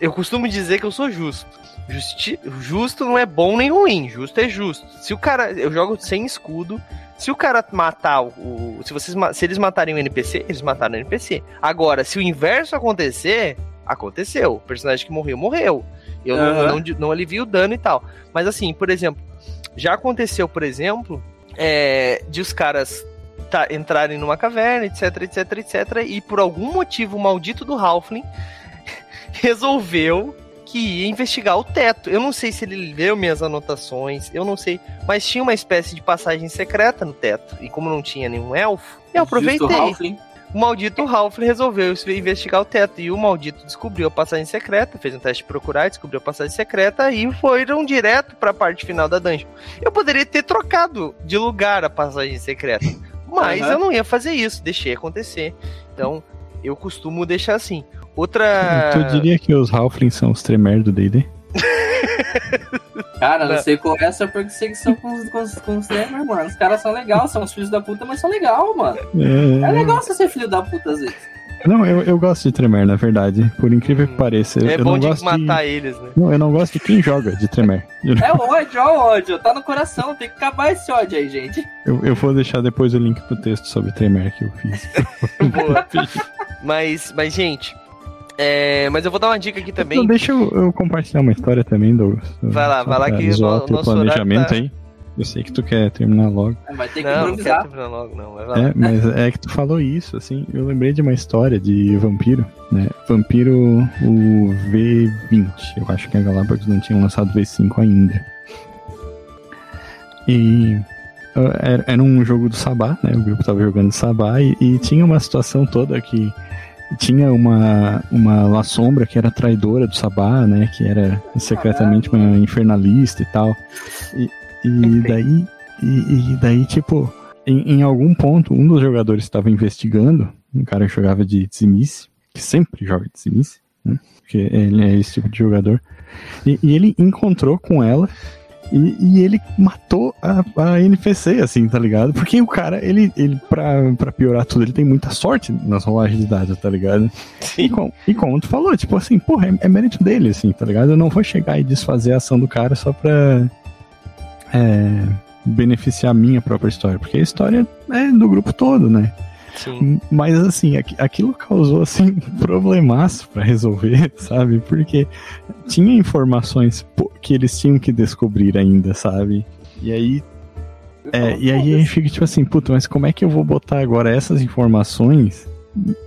Eu costumo dizer que eu sou justo. Justi justo não é bom nem ruim, justo é justo. Se o cara. Eu jogo sem escudo. Se o cara matar o. se, vocês, se eles matarem o NPC, eles mataram o NPC. Agora, se o inverso acontecer, aconteceu. O personagem que morreu, morreu. Eu não, Aham. não, di- não alivio o dano e tal. Mas assim, por exemplo, já aconteceu, por exemplo, é, de os caras tá- entrarem numa caverna, etc, etc, etc, e por algum motivo o maldito do Halfling resolveu que ia investigar o teto. Eu não sei se ele leu minhas anotações, eu não sei, mas tinha uma espécie de passagem secreta no teto. E como não tinha nenhum elfo, eu aproveitei. O maldito Ralph resolveu investigar o teto. E o maldito descobriu a passagem secreta, fez um teste de procurar, descobriu a passagem secreta e foram direto pra parte final da dungeon. Eu poderia ter trocado de lugar a passagem secreta, mas Aham. eu não ia fazer isso, deixei acontecer. Então, eu costumo deixar assim. Outra. Tu diria que os Halflings são os Tremere do D&D? Cara, não Não. sei qual é essa perseguição com os, com os, com os Tremor, mano. Os caras são legais, são os filhos da puta, mas são legal, mano. É legal você ser filho da puta às vezes. Não, eu, eu gosto de Tremere, na verdade. Por incrível que Hum. pareça. Eu, É eu bom não de gosto matar de... eles, né? Não, eu não gosto de quem joga de Tremere. Eu, É ódio, ó ódio. Tá no coração, tem que acabar esse ódio aí, gente. eu, eu vou deixar depois o link pro texto sobre Tremere que eu fiz. Boa. Mas, mas gente, é, mas eu vou dar uma dica aqui também. Então, deixa eu, eu compartilhar uma história também, Douglas. Vai lá, vai lá que o teu nosso planejamento tá- aí. Eu sei que tu quer terminar logo. Vai ter que Não, não quero terminar logo, não. Vai lá. É, mas é que tu falou isso, assim, eu lembrei de uma história de vampiro, né? Vampiro o V20, eu acho que a Galápagos não tinha lançado o V5 ainda. E era, era um jogo do Sabá, né? O grupo tava jogando Sabá e, e tinha uma situação toda que tinha uma, uma La Sombra que era traidora do Sabá, né? Que era secretamente uma infernalista e tal. E, e daí e, e daí, tipo, em, em, algum ponto, um dos jogadores estava investigando, um cara que jogava de Tzimice, que sempre joga de Tzimice, né? Porque ele é esse tipo de jogador. E, e ele encontrou com ela e, e, ele matou a, a NPC, assim, tá ligado? Porque o cara, ele, ele pra, pra piorar tudo, ele tem muita sorte nas rolagens de dados, tá ligado? Sim. E, com, e como tu falou, tipo assim, porra, é, é, mérito dele, assim, tá ligado? Eu não vou chegar e desfazer a ação do cara só pra é, beneficiar a minha própria história, porque a história é do grupo todo, né? Sim. Mas assim, aquilo causou assim problemaço para resolver, sabe? Porque tinha informações que eles tinham que descobrir ainda, sabe? E aí é, e aí a gente fica tipo assim, puta, mas como é que eu vou botar agora essas informações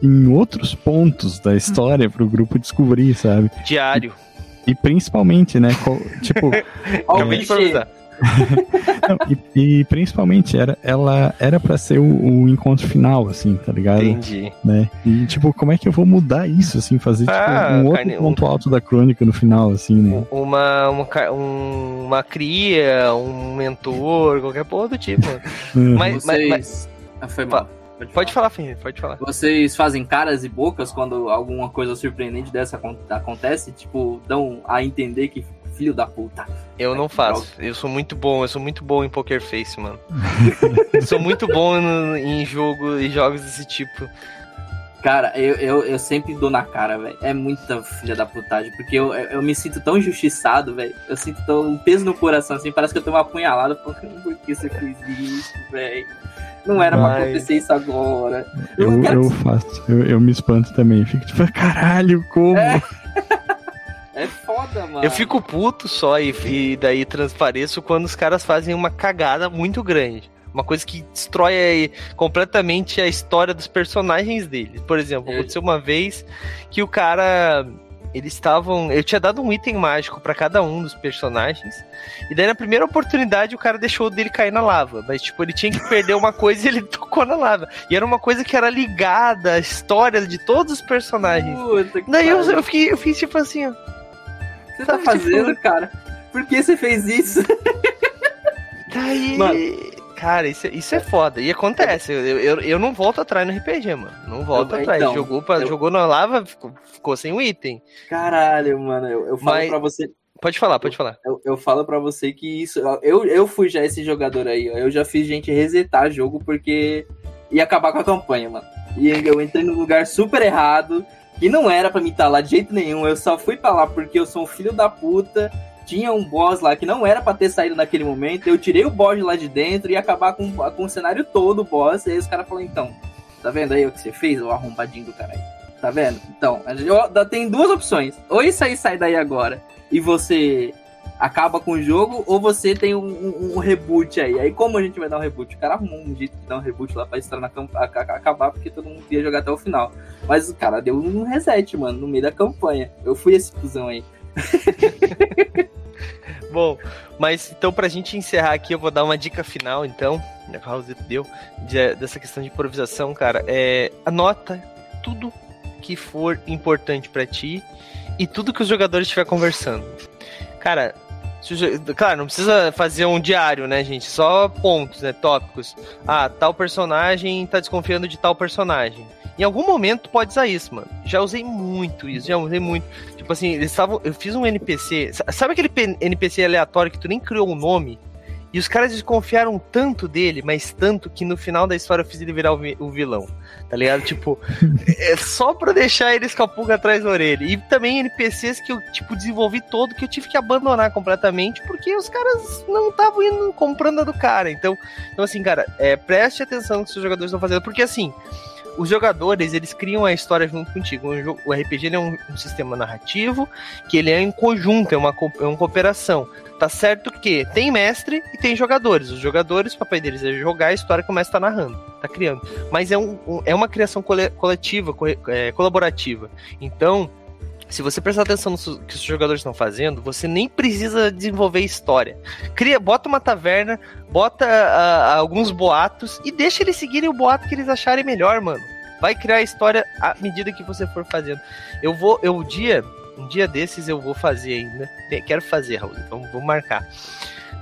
em outros pontos da história para o grupo descobrir, sabe? Diário. E, e principalmente, né? tipo. Acabei de improvisar. Não, e, e, principalmente era, ela era para ser o, o, encontro final, assim, tá ligado? Entendi. Né? E tipo, como é que eu vou mudar isso, assim, fazer tipo, ah, um outro carne... ponto alto da crônica no final, assim, né? Uma, uma, uma cria, um mentor, qualquer porra do tipo. Mas, Vocês... mas, Ah, foi mal. Pode, pode falar, Fim, pode falar. Vocês fazem caras e bocas quando alguma coisa surpreendente dessa acontece? Tipo, dão a entender que filho da puta. Eu não faço. Eu sou muito bom. Eu sou muito bom em Poker Face, mano. sou muito bom no, em jogo e jogos desse tipo. Cara, eu, eu, eu sempre dou na cara, velho. É muita filha da putagem. Porque eu, eu me sinto tão injustiçado, velho. Eu sinto tão, um peso no coração, assim. Parece que eu tenho uma apunhalada. Por que você fez isso, velho? Não era Mas... pra acontecer isso agora. Eu, eu, eu faço. Eu, eu me espanto também. Fico tipo, caralho, como? É. É foda, mano. Eu fico puto só e, e daí transpareço quando os caras fazem uma cagada muito grande. Uma coisa que destrói aí, completamente a história dos personagens deles. Por exemplo, é. aconteceu uma vez que o cara. Eles estavam. Eu tinha dado um item mágico para cada um dos personagens. E daí, na primeira oportunidade, o cara deixou dele cair na lava. Mas, tipo, ele tinha que perder uma coisa e ele tocou na lava. E era uma coisa que era ligada à história de todos os personagens. Puta, daí eu, eu, fiquei, eu fiz tipo assim, ó você tá fazendo, cara? Por que você fez isso? Daí. Mano. Cara, isso, isso é foda. E acontece, eu, eu, eu não volto atrás no RPG, mano. Não volto eu, atrás. Então, jogou, pra, eu... jogou na lava, ficou, ficou sem um item. Caralho, mano. Eu, eu falo Mas... pra você. Pode falar, pode falar. Eu, eu falo para você que isso. Eu, eu fui já esse jogador aí, ó. Eu já fiz gente resetar jogo porque ia acabar com a campanha, mano. E eu entrei no lugar super errado. E não era para mim estar tá lá de jeito nenhum. Eu só fui para lá porque eu sou um filho da puta. Tinha um boss lá que não era para ter saído naquele momento. Eu tirei o boss lá de dentro e acabar com, com o cenário todo, o boss. E aí os caras falaram, então, tá vendo aí o que você fez, o arrombadinho do caralho? Tá vendo? Então, eu, tem duas opções. Ou isso aí sai daí agora e você acaba com o jogo, ou você tem um, um, um, reboot aí. Aí como a gente vai dar um reboot? O cara arrumou um jeito de dar um reboot lá pra estar na acabar, porque todo mundo ia jogar até o final. Mas o cara deu um reset, mano, no meio da campanha. Eu fui esse fusão aí. Bom, mas então pra gente encerrar aqui, eu vou dar uma dica final, então, a House deu, de, dessa questão de improvisação, cara. É, anota tudo que for importante para ti e tudo que os jogadores estiver conversando. Cara, Claro, não precisa fazer um diário, né, gente? Só pontos, né? Tópicos. Ah, tal personagem tá desconfiando de tal personagem. Em algum momento pode usar isso, mano. Já usei muito isso, já usei muito. Tipo assim, eles. Eu fiz um NPC. Sabe aquele NPC aleatório que tu nem criou o um nome? E os caras desconfiaram tanto dele, mas tanto que no final da história eu fiz ele virar o vilão. Tá ligado? Tipo, é só pra deixar eles com a pulga atrás da orelha. E também NPCs que eu, tipo, desenvolvi todo que eu tive que abandonar completamente porque os caras não estavam indo comprando a do cara. Então, então assim, cara, é, preste atenção no que os jogadores estão fazendo, porque assim os jogadores eles criam a história junto contigo. O RPG é um, um, sistema narrativo que ele é em conjunto, é uma, é uma cooperação. Tá certo que tem mestre e tem jogadores. Os jogadores, o papel deles é jogar a história que o mestre tá narrando, tá criando. Mas é, um, é uma criação coletiva, é, colaborativa. Então, se você prestar atenção no que os jogadores estão fazendo, você nem precisa desenvolver história. Cria, bota uma taverna, bota uh, alguns boatos e deixa eles seguirem o boato que eles acharem melhor, mano. Vai criar a história à medida que você for fazendo. Eu vou, eu um dia, um dia desses eu vou fazer ainda. Quero fazer, Raul, então vou marcar.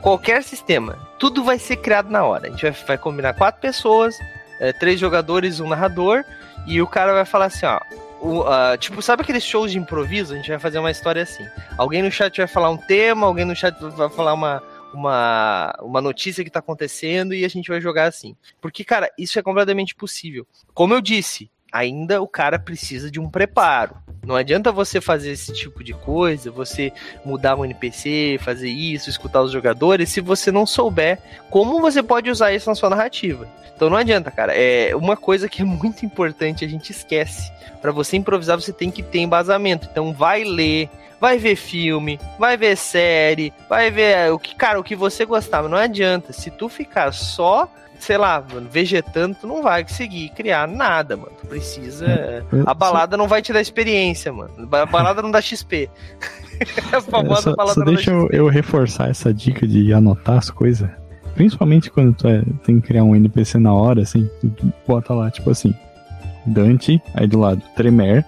qualquer sistema, tudo vai ser criado na hora. A gente vai, vai combinar quatro pessoas, é, três jogadores, um narrador, e o cara vai falar assim, ó. O, uh, tipo, sabe aqueles shows de improviso? A gente vai fazer uma história assim. Alguém no chat vai falar um tema, alguém no chat vai falar uma, uma, uma notícia que tá acontecendo e a gente vai jogar assim. Porque, cara, isso é completamente possível. Como eu disse, ainda o cara precisa de um preparo. Não adianta você fazer esse tipo de coisa, você mudar um NPC, fazer isso, escutar os jogadores, se você não souber como você pode usar isso na sua narrativa. Então não adianta, cara. É uma coisa que é muito importante, a gente esquece. Para você improvisar, você tem que ter embasamento. Então vai ler, vai ver filme, vai ver série, vai ver o que, cara, o que você gostava. Não adianta. Se tu ficar só sei lá, mano, vegetando, tu não vai conseguir criar nada, mano. Tu precisa. É, a balada não vai te dar experiência, mano. A balada não dá XP. a famosa só, balada só não deixa. Eu, eu reforçar essa dica de anotar as coisas. Principalmente quando tu é, tem que criar um NPC na hora, assim, tu bota lá, tipo assim, Dante, aí do lado, Tremer.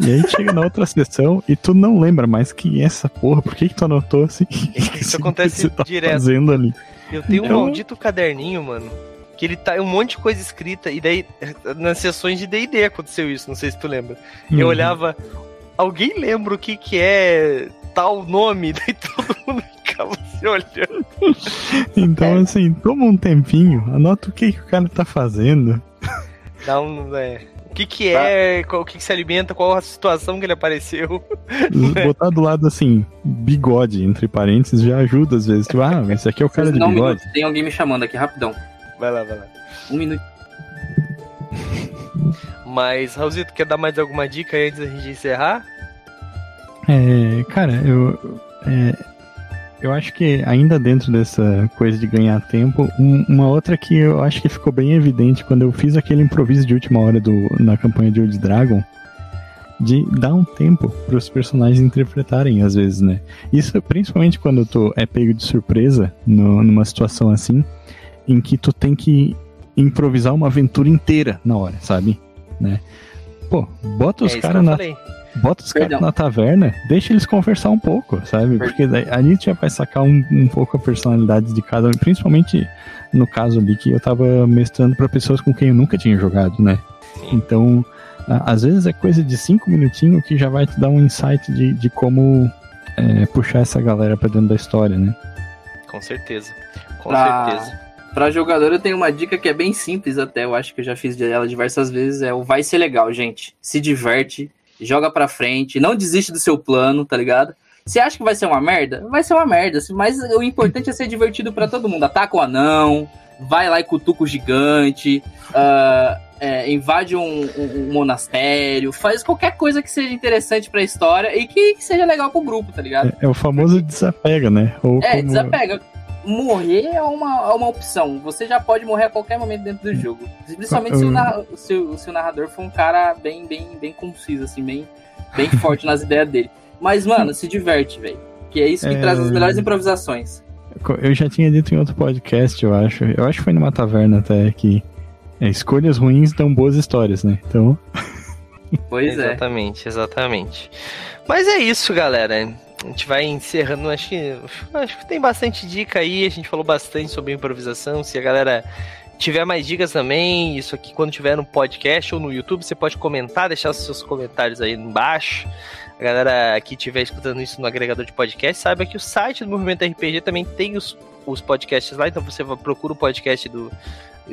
E aí chega na outra sessão e tu não lembra mais quem é essa porra, por que, que tu anotou assim? Isso acontece tá direto. Fazendo ali? Eu tenho então... um maldito caderninho, mano, que ele tá um monte de coisa escrita, e daí, nas sessões de DD aconteceu isso, não sei se tu lembra. Uhum. Eu olhava, alguém lembra o que que é tal nome? Daí todo mundo ficava se olhando. Então, é. assim, toma um tempinho, anota o que, que o cara tá fazendo. Dá um. É, o que, que tá. é, qual, o que, que se alimenta, qual a situação que ele apareceu. Botar do lado assim, bigode, entre parênteses, já ajuda às vezes. Tipo, ah, esse aqui é o cara de bigode. Um tem alguém me chamando aqui, rapidão. Vai lá, vai lá. Um minuto. Mas, Raulzito, quer dar mais alguma dica antes da gente encerrar? É, cara, eu. É, eu acho que ainda dentro dessa coisa de ganhar tempo, um, uma outra que eu acho que ficou bem evidente quando eu fiz aquele improviso de última hora do, na campanha de Old Dragon, de dar um tempo para os personagens interpretarem às vezes, né? Isso principalmente quando tu é pego de surpresa no, numa situação assim, em que tu tem que improvisar uma aventura inteira na hora, sabe? Né? Pô, bota os é caras na. Bota os caras na taverna, deixa eles conversar um pouco, sabe? Porque a gente já vai sacar um, um pouco a personalidade de cada um, principalmente no caso ali que eu tava mestrando para pessoas com quem eu nunca tinha jogado, né? Então, a, às vezes é coisa de cinco minutinhos que já vai te dar um insight de, de como é, puxar essa galera pra dentro da história, né? Com certeza. Com pra, certeza. Pra jogador eu tenho uma dica que é bem simples até, eu acho que eu já fiz ela diversas vezes, é o vai ser legal, gente. Se diverte, joga pra frente, não desiste do seu plano, tá ligado? Você acha que vai ser uma merda? Vai ser uma merda, mas o importante é ser divertido para todo mundo. Ataca o anão, vai lá e cutuca o gigante, uh, é, invade um, um, um, monastério, faz qualquer coisa que seja interessante pra história e que, que seja legal pro grupo, tá ligado? É, é o famoso desapega, né? Ou é, como... desapega morrer é uma, é uma opção. Você já pode morrer a qualquer momento dentro do jogo. Principalmente se o, narra, se, o, se o narrador for um cara bem, bem, bem conciso, assim, bem, bem forte nas ideias dele. Mas, mano, se diverte, velho. Que é isso que é... traz as melhores improvisações. Eu já tinha dito em outro podcast, eu acho. Eu acho que foi numa taverna até que é, escolhas ruins dão boas histórias, né? Então. Pois é. Exatamente, exatamente. Mas é isso, galera a gente vai encerrando. Acho que, acho que tem bastante dica aí. A gente falou bastante sobre improvisação. Se a galera tiver mais dicas também, isso aqui quando tiver no podcast ou no YouTube, você pode comentar, deixar seus comentários aí embaixo. A galera que estiver escutando isso no agregador de podcast, saiba que o site do Movimento RPG também tem os, os podcasts lá, então você procura o podcast do,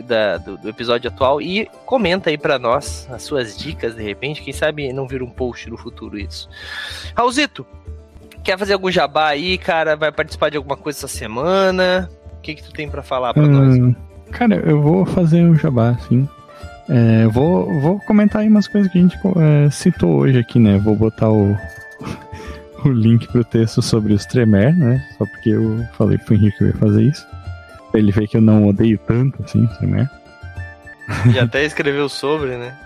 da, do, do, episódio atual e comenta aí para nós as suas dicas, de repente, quem sabe não vira um post no futuro isso. Raulzito, Quer fazer algum jabá aí, cara? Vai participar de alguma coisa essa semana? O que, que tu tem para falar pra hum, nós? Cara, eu vou fazer o jabá, sim. É, vou, vou comentar aí umas coisas que a gente é, citou hoje aqui, né? Vou botar o, o link pro texto sobre os Tremer, né? Só porque eu falei pro Henrique que eu ia fazer isso. Pra ele ver que eu não odeio tanto, assim, Tremer. E até escreveu sobre, né?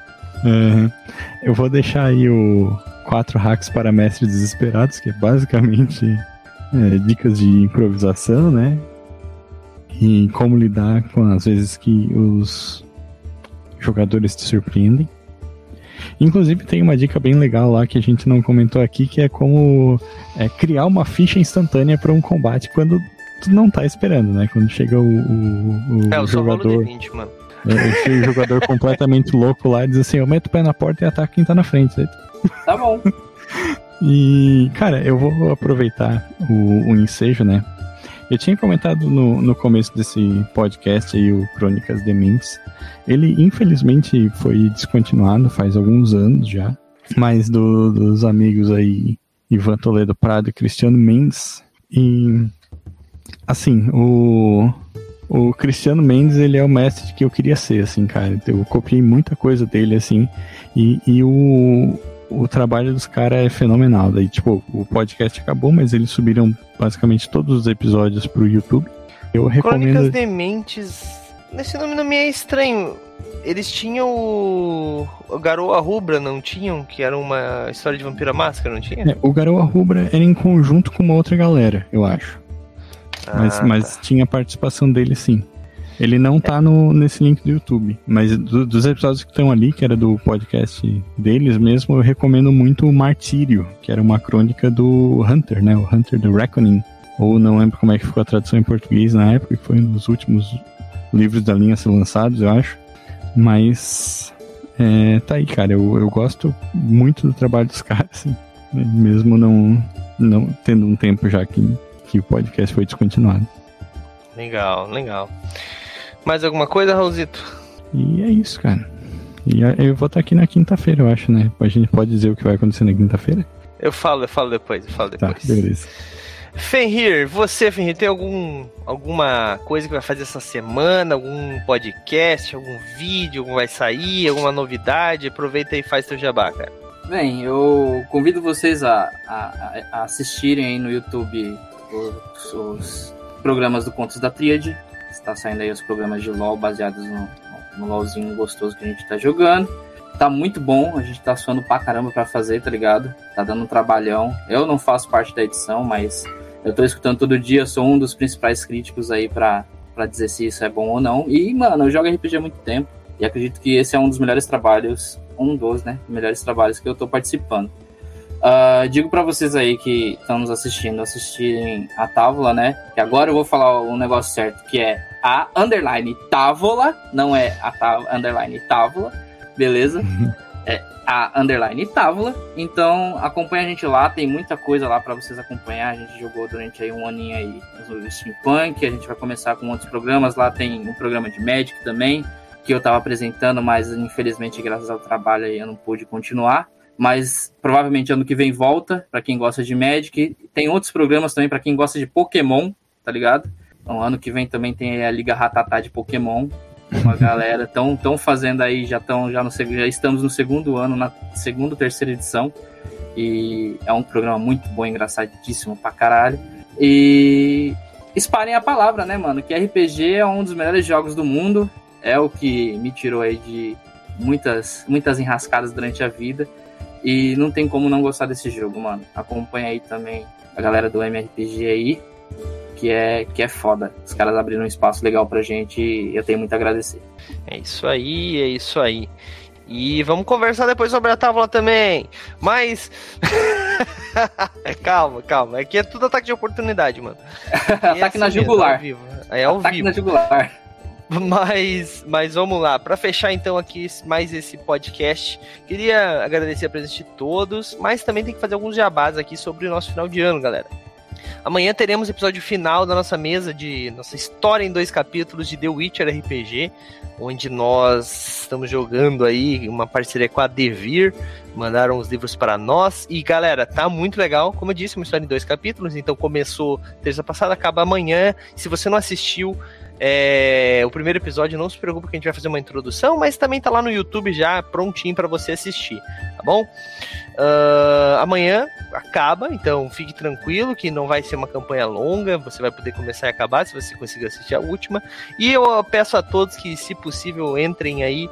Uhum. Eu vou deixar aí o, quatro hacks para mestres desesperados, que é basicamente é, dicas de improvisação, né? E como lidar com as vezes que os jogadores te surpreendem. Inclusive tem uma dica bem legal lá que a gente não comentou aqui, que é como é, criar uma ficha instantânea para um combate quando tu não tá esperando, né? Quando chega o, o, o é, o jogador. 20, mano. O jogador completamente louco lá e diz assim: eu meto o pé na porta e ataco quem tá na frente. Aí, Tá bom. E, cara, eu vou aproveitar o, o ensejo, né? Eu tinha comentado no, no começo desse podcast aí, o Crônicas de Mentes. Ele, infelizmente, foi descontinuado faz alguns anos já. Mas do, dos amigos aí, Ivan Toledo Prado e Cristiano Mendes. E, assim, o, o Cristiano Mendes, ele é o mestre que eu queria ser, assim, cara. Eu copiei muita coisa dele, assim. E, e o, o trabalho dos caras é fenomenal. Daí, tipo, o podcast acabou, mas eles subiram basicamente todos os episódios pro YouTube. Eu recomendo. Crônicas Dementes. Esse nome não me é estranho. Eles tinham o. o Garoa Rubra, não tinham? Que era uma história de Vampira Máscara, não tinha? É, o Garoa Rubra era em conjunto com uma outra galera, eu acho. Ah, mas, tá. mas tinha participação dele sim. Ele não tá no, nesse link do YouTube, mas do- dos episódios que estão ali, que era do podcast deles mesmo, eu recomendo muito o Martírio, que era uma crônica do Hunter, né? O Hunter do Reckoning. Ou não lembro como é que ficou a tradução em português na época, que foi um dos últimos livros da linha a ser lançados, eu acho. Mas é, tá aí, cara. Eu, eu gosto muito do trabalho dos caras, assim, né? mesmo não, não tendo um tempo já que, que o podcast foi descontinuado. Legal, legal. Mais alguma coisa, Raulzito? E é isso, cara. E a- eu vou estar aqui na quinta-feira, eu acho, né? A gente pode dizer o que vai acontecer na quinta-feira? Eu falo, eu falo depois, eu falo Tá, depois. beleza. Fenrir, você, Fenrir, tem algum, alguma coisa que vai fazer essa semana? Algum podcast, algum vídeo que vai sair, alguma novidade? Aproveita e faz teu jabá, cara. Bem, eu convido vocês a, a- a assistirem aí no YouTube os, os programas do Contos da Tríade. Está saindo aí os programas de LOL baseados no, no LOLzinho gostoso que a gente tá jogando. Tá muito bom, a gente tá suando pra caramba pra fazer, tá ligado? Tá dando um trabalhão. Eu não faço parte da edição, mas eu tô escutando todo dia, sou um dos principais críticos aí pra, pra dizer se isso é bom ou não. E, mano, eu jogo RPG há muito tempo. E acredito que esse é um dos melhores trabalhos, um dos, né, melhores trabalhos que eu tô participando. Ah, digo pra vocês aí que estão nos assistindo, assistirem a Távola, né? Que agora eu vou falar um negócio certo, que é a underline Távola, não é a tá, underline Távola, beleza? É a underline Távola. Então acompanha a gente lá, tem muita coisa lá pra vocês acompanhar. A gente jogou durante aí um aninho aí no Steampunk, a gente vai começar com outros programas. Lá tem um programa de Magic também, que eu tava apresentando, mas infelizmente graças ao trabalho aí eu não pude continuar. Mas provavelmente ano que vem volta, pra quem gosta de Magic. Tem outros programas também pra quem gosta de Pokémon, tá ligado? Então ano que vem também tem a Liga Ratatá de Pokémon. Uma galera estão tão fazendo aí, já estão já no já estamos no segundo ano, na segunda ou terceira edição. E é um programa muito bom, engraçadíssimo pra caralho. E espalhem a palavra, né, mano? Que RPG é um dos melhores jogos do mundo. É o que me tirou aí de muitas, muitas enrascadas durante a vida. E não tem como não gostar desse jogo, mano. Acompanha aí também a galera do MRPG aí, que é, que é foda. Os caras abriram um espaço legal pra gente e eu tenho muito a agradecer. É isso aí, é isso aí. E vamos conversar depois sobre a tábua também. Mas. calma, calma. Aqui é tudo ataque de oportunidade, mano. E é Ataque na assim mesmo, jugular. ao vivo. É ao Ataque vivo. na jugular. Mas, mas vamos lá, para fechar então aqui mais esse podcast, queria agradecer a presença de todos, mas também tem que fazer alguns jabás aqui sobre o nosso final de ano, galera. Amanhã teremos o episódio final da nossa mesa de nossa história em dois capítulos de The Witcher RPG, onde nós estamos jogando aí uma parceria com a Devir, mandaram os livros para nós e galera, tá muito legal. Como eu disse, uma história em dois capítulos, então começou terça passada, acaba amanhã. Se você não assistiu, é, o primeiro episódio, não se preocupe que a gente vai fazer uma introdução, mas também tá lá no YouTube já prontinho para você assistir, tá bom? Ah, amanhã acaba, então fique tranquilo que não vai ser uma campanha longa, você vai poder começar e acabar se você conseguir assistir a última. E eu peço a todos que, se possível, entrem aí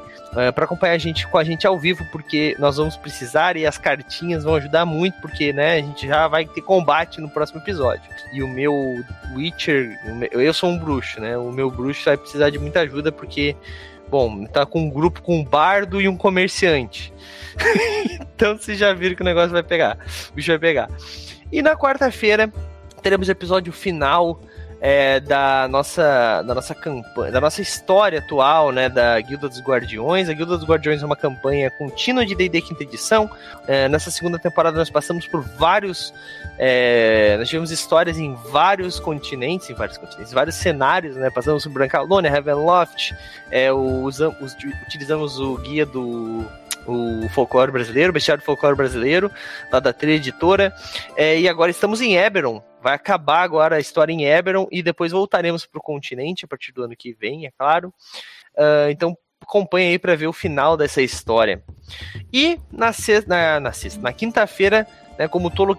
para acompanhar a gente com a gente ao vivo, porque nós vamos precisar e as cartinhas vão ajudar muito, porque né, a gente já vai ter combate no próximo episódio. E o meu Witcher, eu sou um bruxo, né? O meu bruxo vai precisar de muita ajuda, porque, bom, tá com um grupo com um bardo e um comerciante. então vocês já viram que o negócio vai pegar. O bicho vai pegar. E na quarta-feira teremos o episódio final é, da nossa da nossa campanha, da nossa história atual, né, da Guilda dos Guardiões. A Guilda dos Guardiões é uma campanha contínua de D&D quinta edição. É, nessa segunda temporada nós passamos por vários é, nós tivemos histórias em vários continentes, em vários continentes, vários cenários, né? Passamos por Brancalônia, Ravenloft, é, usamos, utilizamos o guia do o folclore brasileiro, o bestiário do folclore brasileiro, lá da trilha editora. É, e agora estamos em Eberron. Vai acabar agora a história em Eberron e depois voltaremos para o continente a partir do ano que vem, é claro. Uh, então acompanhe aí para ver o final dessa história. E na sexta, na, na, na quinta-feira, né, como Tolo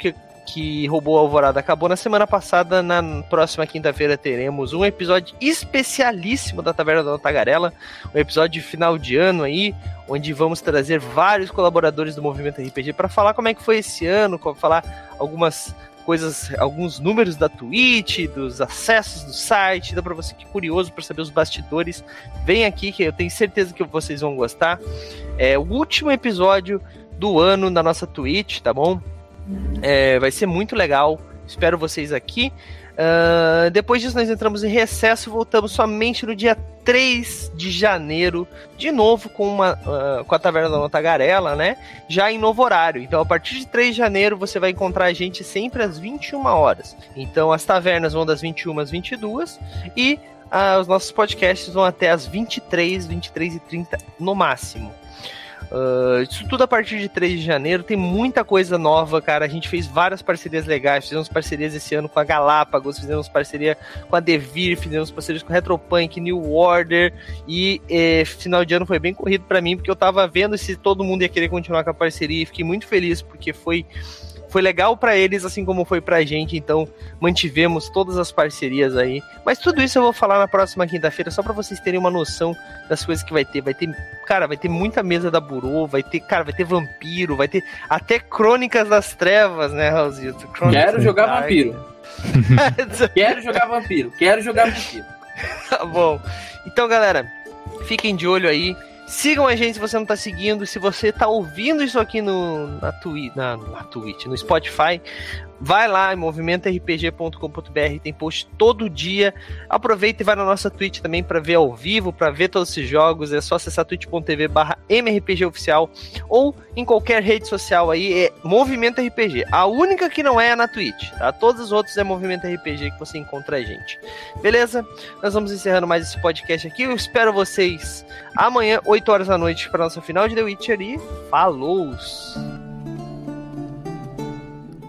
que roubou a Alvorada acabou na semana passada. Na próxima quinta-feira teremos um episódio especialíssimo da Taverna da Tagarela, um episódio de final de ano aí, onde vamos trazer vários colaboradores do movimento RPG para falar como é que foi esse ano, falar algumas coisas, alguns números da Twitch, dos acessos do site, dá para você que é curioso para saber os bastidores, vem aqui que eu tenho certeza que vocês vão gostar. É o último episódio do ano da nossa Twitch, tá bom? É, vai ser muito legal. Espero vocês aqui. Uh, depois disso, nós entramos em recesso. Voltamos somente no dia 3 de janeiro, de novo com, uma, uh, com a Taverna da Tagarela, né? Já em novo horário. Então, a partir de 3 de janeiro, você vai encontrar a gente sempre às 21 horas. Então, as tavernas vão das 21 às 22 e uh, os nossos podcasts vão até às 23, 23 e 30 no máximo. Uh, isso tudo a partir de 3 de janeiro. Tem muita coisa nova, cara. A gente fez várias parcerias legais. Fizemos parcerias esse ano com a Galápagos, fizemos parceria com a Devir, fizemos parcerias com Retropunk, New Order. E eh, final de ano foi bem corrido para mim, porque eu tava vendo se todo mundo ia querer continuar com a parceria. E fiquei muito feliz, porque foi foi legal para eles, assim como foi pra gente, então mantivemos todas as parcerias aí. Mas tudo isso eu vou falar na próxima quinta-feira, só para vocês terem uma noção das coisas que vai ter. Vai ter, cara, vai ter muita mesa da Burô, vai ter, cara, vai ter vampiro, vai ter até Crônicas das Trevas, né, Raulzito? Quero jogar vampiro. quero jogar vampiro, quero jogar vampiro. tá bom. Então, galera, fiquem de olho aí. Sigam a gente se você não está seguindo. Se você está ouvindo isso aqui no, na, twi na, na Twitch, no Spotify, Vai lá em movimentorpg.com.br, tem post todo dia. Aproveita e vai na nossa Twitch também para ver ao vivo, para ver todos esses jogos. É só acessar twitch.tv barra mrpgoficial ou em qualquer rede social aí, é Movimento RPG. A única que não é é na Twitch, tá? Todos os outros é Movimento RPG que você encontra a gente. Beleza? Nós vamos encerrando mais esse podcast aqui. Eu espero vocês amanhã, 8 horas da noite, para nossa final de The Witcher e falou!